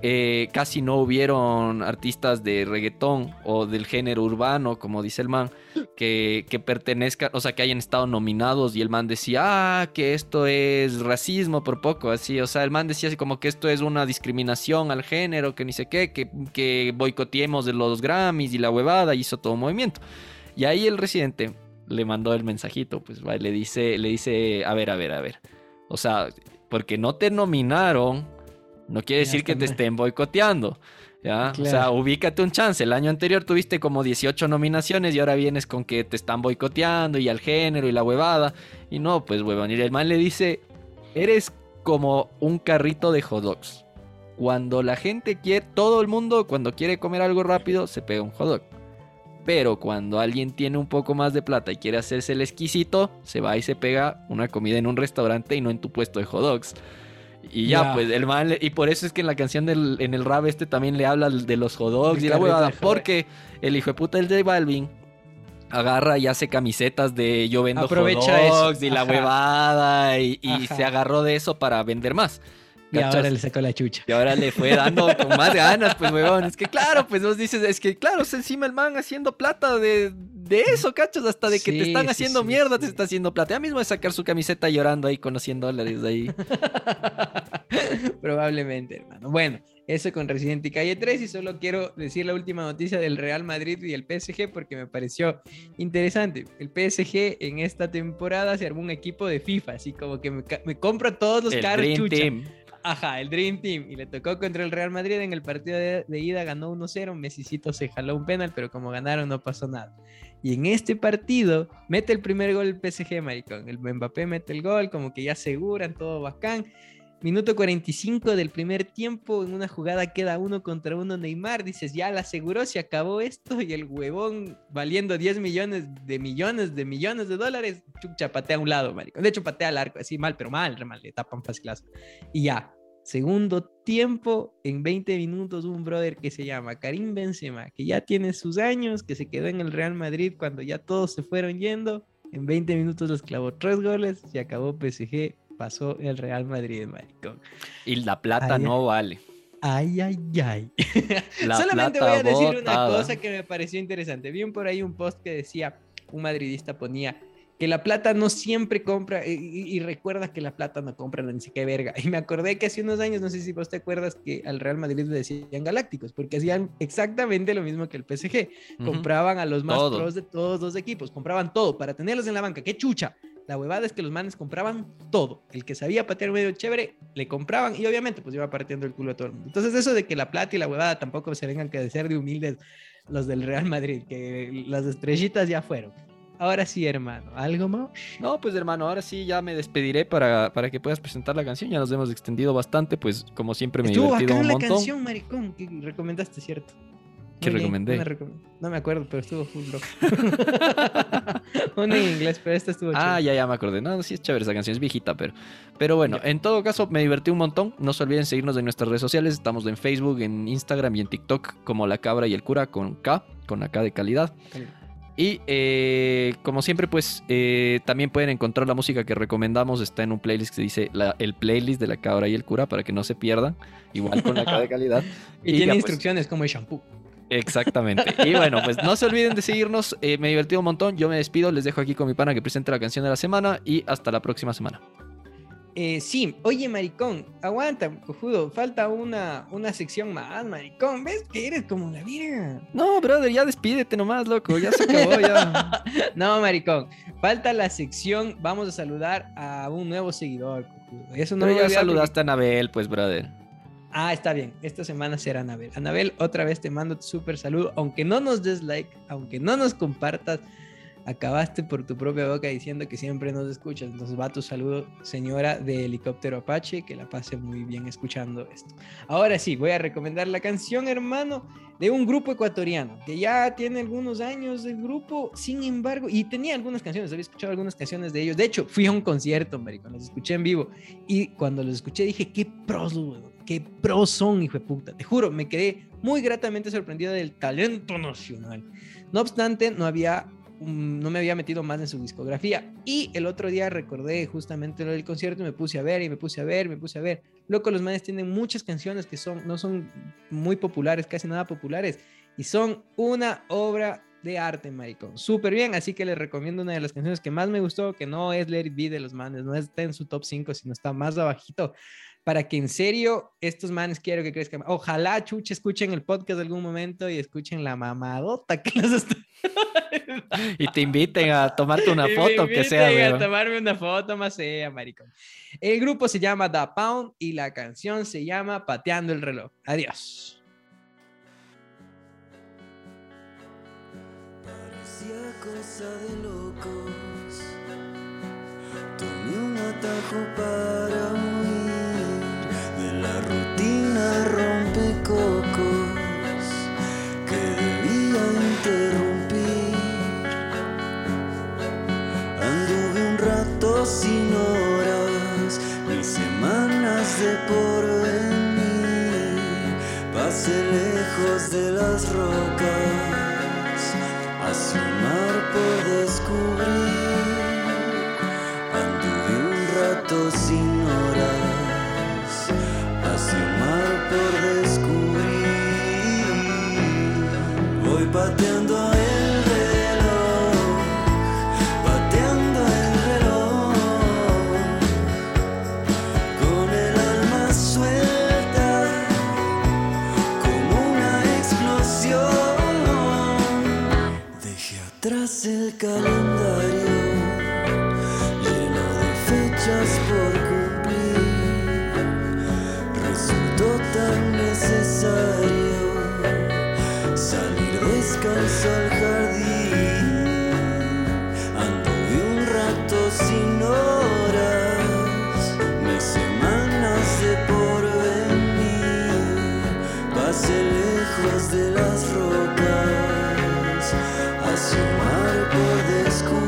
eh, casi no hubieron artistas de reggaetón o del género urbano, como dice el man, que, que pertenezcan, o sea, que hayan estado nominados. Y el man decía, ah, que esto es racismo por poco, así. O sea, el man decía así como que esto es una discriminación al género, que ni sé qué, que, que boicoteemos de los Grammys y la huevada, y hizo todo un movimiento. Y ahí el residente le mandó el mensajito, pues le dice, le dice, a ver, a ver, a ver. O sea, porque no te nominaron, no quiere decir que te estén boicoteando. ¿ya? O sea, ubícate un chance. El año anterior tuviste como 18 nominaciones y ahora vienes con que te están boicoteando y al género y la huevada. Y no, pues huevón. Y el man le dice, eres como un carrito de hot dogs. Cuando la gente quiere, todo el mundo cuando quiere comer algo rápido, se pega un hot dog. Pero cuando alguien tiene un poco más de plata y quiere hacerse el exquisito, se va y se pega una comida en un restaurante y no en tu puesto de hot dogs. Y ya, pues el mal y por eso es que en la canción del, en el rap este también le habla de los hot dogs y la huevada, porque el hijo de puta del J Balvin agarra y hace camisetas de yo vendo Aprovecha hot dogs y la huevada y, se agarró de eso para vender más. Y ahora le sacó la chucha. Y ahora le fue dando con más ganas, pues, huevón. Es que claro, pues vos dices, es que claro, se encima el man haciendo plata de, de eso, cachos, hasta de que te están haciendo mierda, te está haciendo plata. Ya mismo de sacar su camiseta llorando ahí con los 100 dólares de ahí. Probablemente, hermano. Bueno, eso con Resident Evil Calle 3 y solo quiero decir la última noticia del Real Madrid y el PSG porque me pareció interesante. El PSG en esta temporada se armó un equipo de FIFA, así como que me, me compro todos los carros chucha. Ajá, el Dream Team. Y le tocó contra el Real Madrid en el partido de, ida, ganó 1-0. Messicito se jaló un penal, pero como ganaron no pasó nada. Y en este partido mete el primer gol el PSG, maricón. El Mbappé mete el gol, como que ya aseguran, todo bacán. Minuto 45 del primer tiempo, en una jugada queda uno contra uno Neymar, dices, ya la aseguró, se acabó esto y el huevón valiendo 10 millones de millones de millones de dólares, chucha, patea a un lado, marico. De hecho, patea al arco, así mal, pero mal, re mal, le tapan facilazo. Y ya, segundo tiempo, en 20 minutos, un brother que se llama Karim Benzema, que ya tiene sus años, que se quedó en el Real Madrid cuando ya todos se fueron yendo, en 20 minutos les clavó tres goles, y acabó PSG pasó el Real Madrid, maricón. Y la plata no vale. Ay, ay, ay. Solamente voy a decir una cosa que me pareció interesante. Vi por ahí un post que decía, un madridista ponía, que la plata no siempre compra, y, recuerda que la plata no compra ni siquiera verga. Y me acordé que hace unos años, no sé si vos te acuerdas, que al Real Madrid le decían galácticos, porque hacían exactamente lo mismo que el PSG. Compraban a los más pros de todos los equipos, compraban todo para tenerlos en la banca. ¡Qué chucha! La huevada es que los manes compraban todo. El que sabía patear medio chévere, le compraban y obviamente pues iba partiendo el culo a todo el mundo. Entonces eso de que la plata y la huevada tampoco se vengan que ser de humildes los del Real Madrid, que las estrellitas ya fueron. Ahora sí, hermano, ¿algo más? No, pues hermano, ahora sí ya me despediré para, para que puedas presentar la canción. Ya nos hemos extendido bastante, pues como siempre me he divertido un montón. la canción, maricón, que recomendaste, ¿cierto? ¿Qué recomendé? No me, acuerdo, pero estuvo full loco. Una en inglés, pero esta estuvo Ah, ya, ya me acordé. No, sí es chévere esa canción, es viejita, pero. Pero bueno, en todo caso, me divertí un montón. No se olviden seguirnos en nuestras redes sociales. Estamos en Facebook, en Instagram y en TikTok como La Cabra y el Cura con K, con la K de calidad. Y eh, como siempre, pues eh, también pueden encontrar la música que recomendamos. Está en un playlist que se dice el playlist de la cabra y el cura para que no se pierdan. Igual con la K de calidad. y, tiene pues, instrucciones como el shampoo. Exactamente. Y bueno, pues no se olviden de seguirnos. Eh, me divertido un montón. Yo me despido. Les dejo aquí con mi pana que presente la canción de la semana. Y hasta la próxima semana. Eh, sí, oye, maricón, aguanta, cojudo, falta una, una sección más, maricón. ¿Ves que eres como la virga? No, brother, ya despídete nomás, loco, ya se acabó, ya. no, maricón, falta la sección, vamos a saludar a un nuevo seguidor, cojudo. Eso no Pero ya saludaste a Anabel, pues, brother. Ah, está bien. Esta semana será Anabel. Anabel, otra vez te mando tu súper saludo. Aunque no nos des like, aunque no nos compartas, acabaste por tu propia boca diciendo que siempre nos escuchas. Entonces va tu saludo, señora de helicóptero Apache, que la pase muy bien escuchando esto. Ahora sí, voy a recomendar la canción, hermano, de un grupo ecuatoriano, que ya tiene algunos años del grupo, sin embargo, y tenía algunas canciones, había escuchado algunas canciones de ellos. De hecho, fui a un concierto, marico, los escuché en vivo. Y cuando los escuché dije, qué pros, qué pros son, hijo de puta. Te juro, me quedé muy gratamente sorprendido del talento nacional. No obstante, no había no me había metido más en su discografía. Y el otro día recordé justamente lo del concierto y me puse a ver y me puse a ver, me puse a ver. Loco, los manes tienen muchas canciones que son, no son muy populares, casi nada populares, y son una obra de arte, maricón. Súper bien, así que les recomiendo una de las canciones que más me gustó, que no es Let It Be de los manes, no está en su top 5, sino está más abajito para que en serio estos manes quiero que crezcan. Ojalá, chuche, escuchen el podcast de algún momento y escuchen la mamadota que los estoy... y te inviten a tomarte una foto, que sea. a tomarme una foto más sea, maricón. El grupo se llama The Pound y la canción se llama Pateando el reloj. Adiós. Parecía cosa de locos. Tomé un atajo para sin horas, mis semanas de porvenir. Pasé lejos de las rocas, hacia un mar por descubrir. Anduve un rato sin horas, hacia un mar por descubrir. Voy pateando el el calendario lleno de fechas por cumplir. Resultó tan necesario salir descalzo al jardín. Anduve un rato sin horas, mis semanas de porvenir. Pasé lejos de las rocas, hacia un mar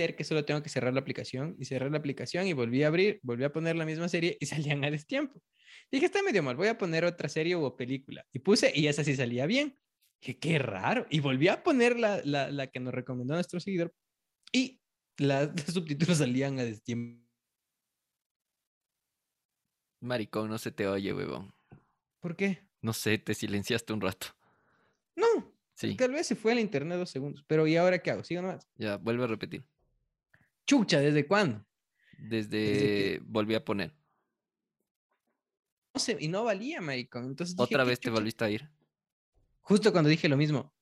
ser que solo tengo que cerrar la aplicación. Y cerré la aplicación y volví a abrir, volví a poner la misma serie y salían a destiempo. Dije, está medio mal, voy a poner otra serie o película. Y puse, y esa sí salía bien. Dije, qué raro. Y volví a poner la, la, la que nos recomendó nuestro seguidor. Y la- los subtítulos salían a destiempo. Maricón, no se te oye, huevón. ¿Por qué? No sé, te silenciaste un rato. No, Sí, tal vez se fue al internet dos segundos. Pero ¿y ahora qué hago? ¿Sigo nomás? ya, vuelve a repetir. Chucha, ¿desde cuándo? Desde... Volví a poner. No sé, y no valía, maricón. Entonces dije, Otra ¿qué vez te chucha? volviste a ir. Justo cuando dije lo mismo.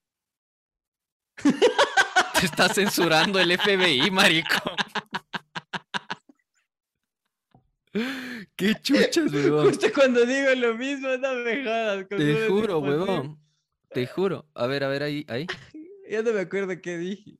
Te está censurando el FBI, maricón. Qué chuchas, huevón. Justo cuando digo lo mismo, no me jodas. Te juro, huevón. Te juro. A ver, a ver, ahí, ahí. Ya no me acuerdo qué dije.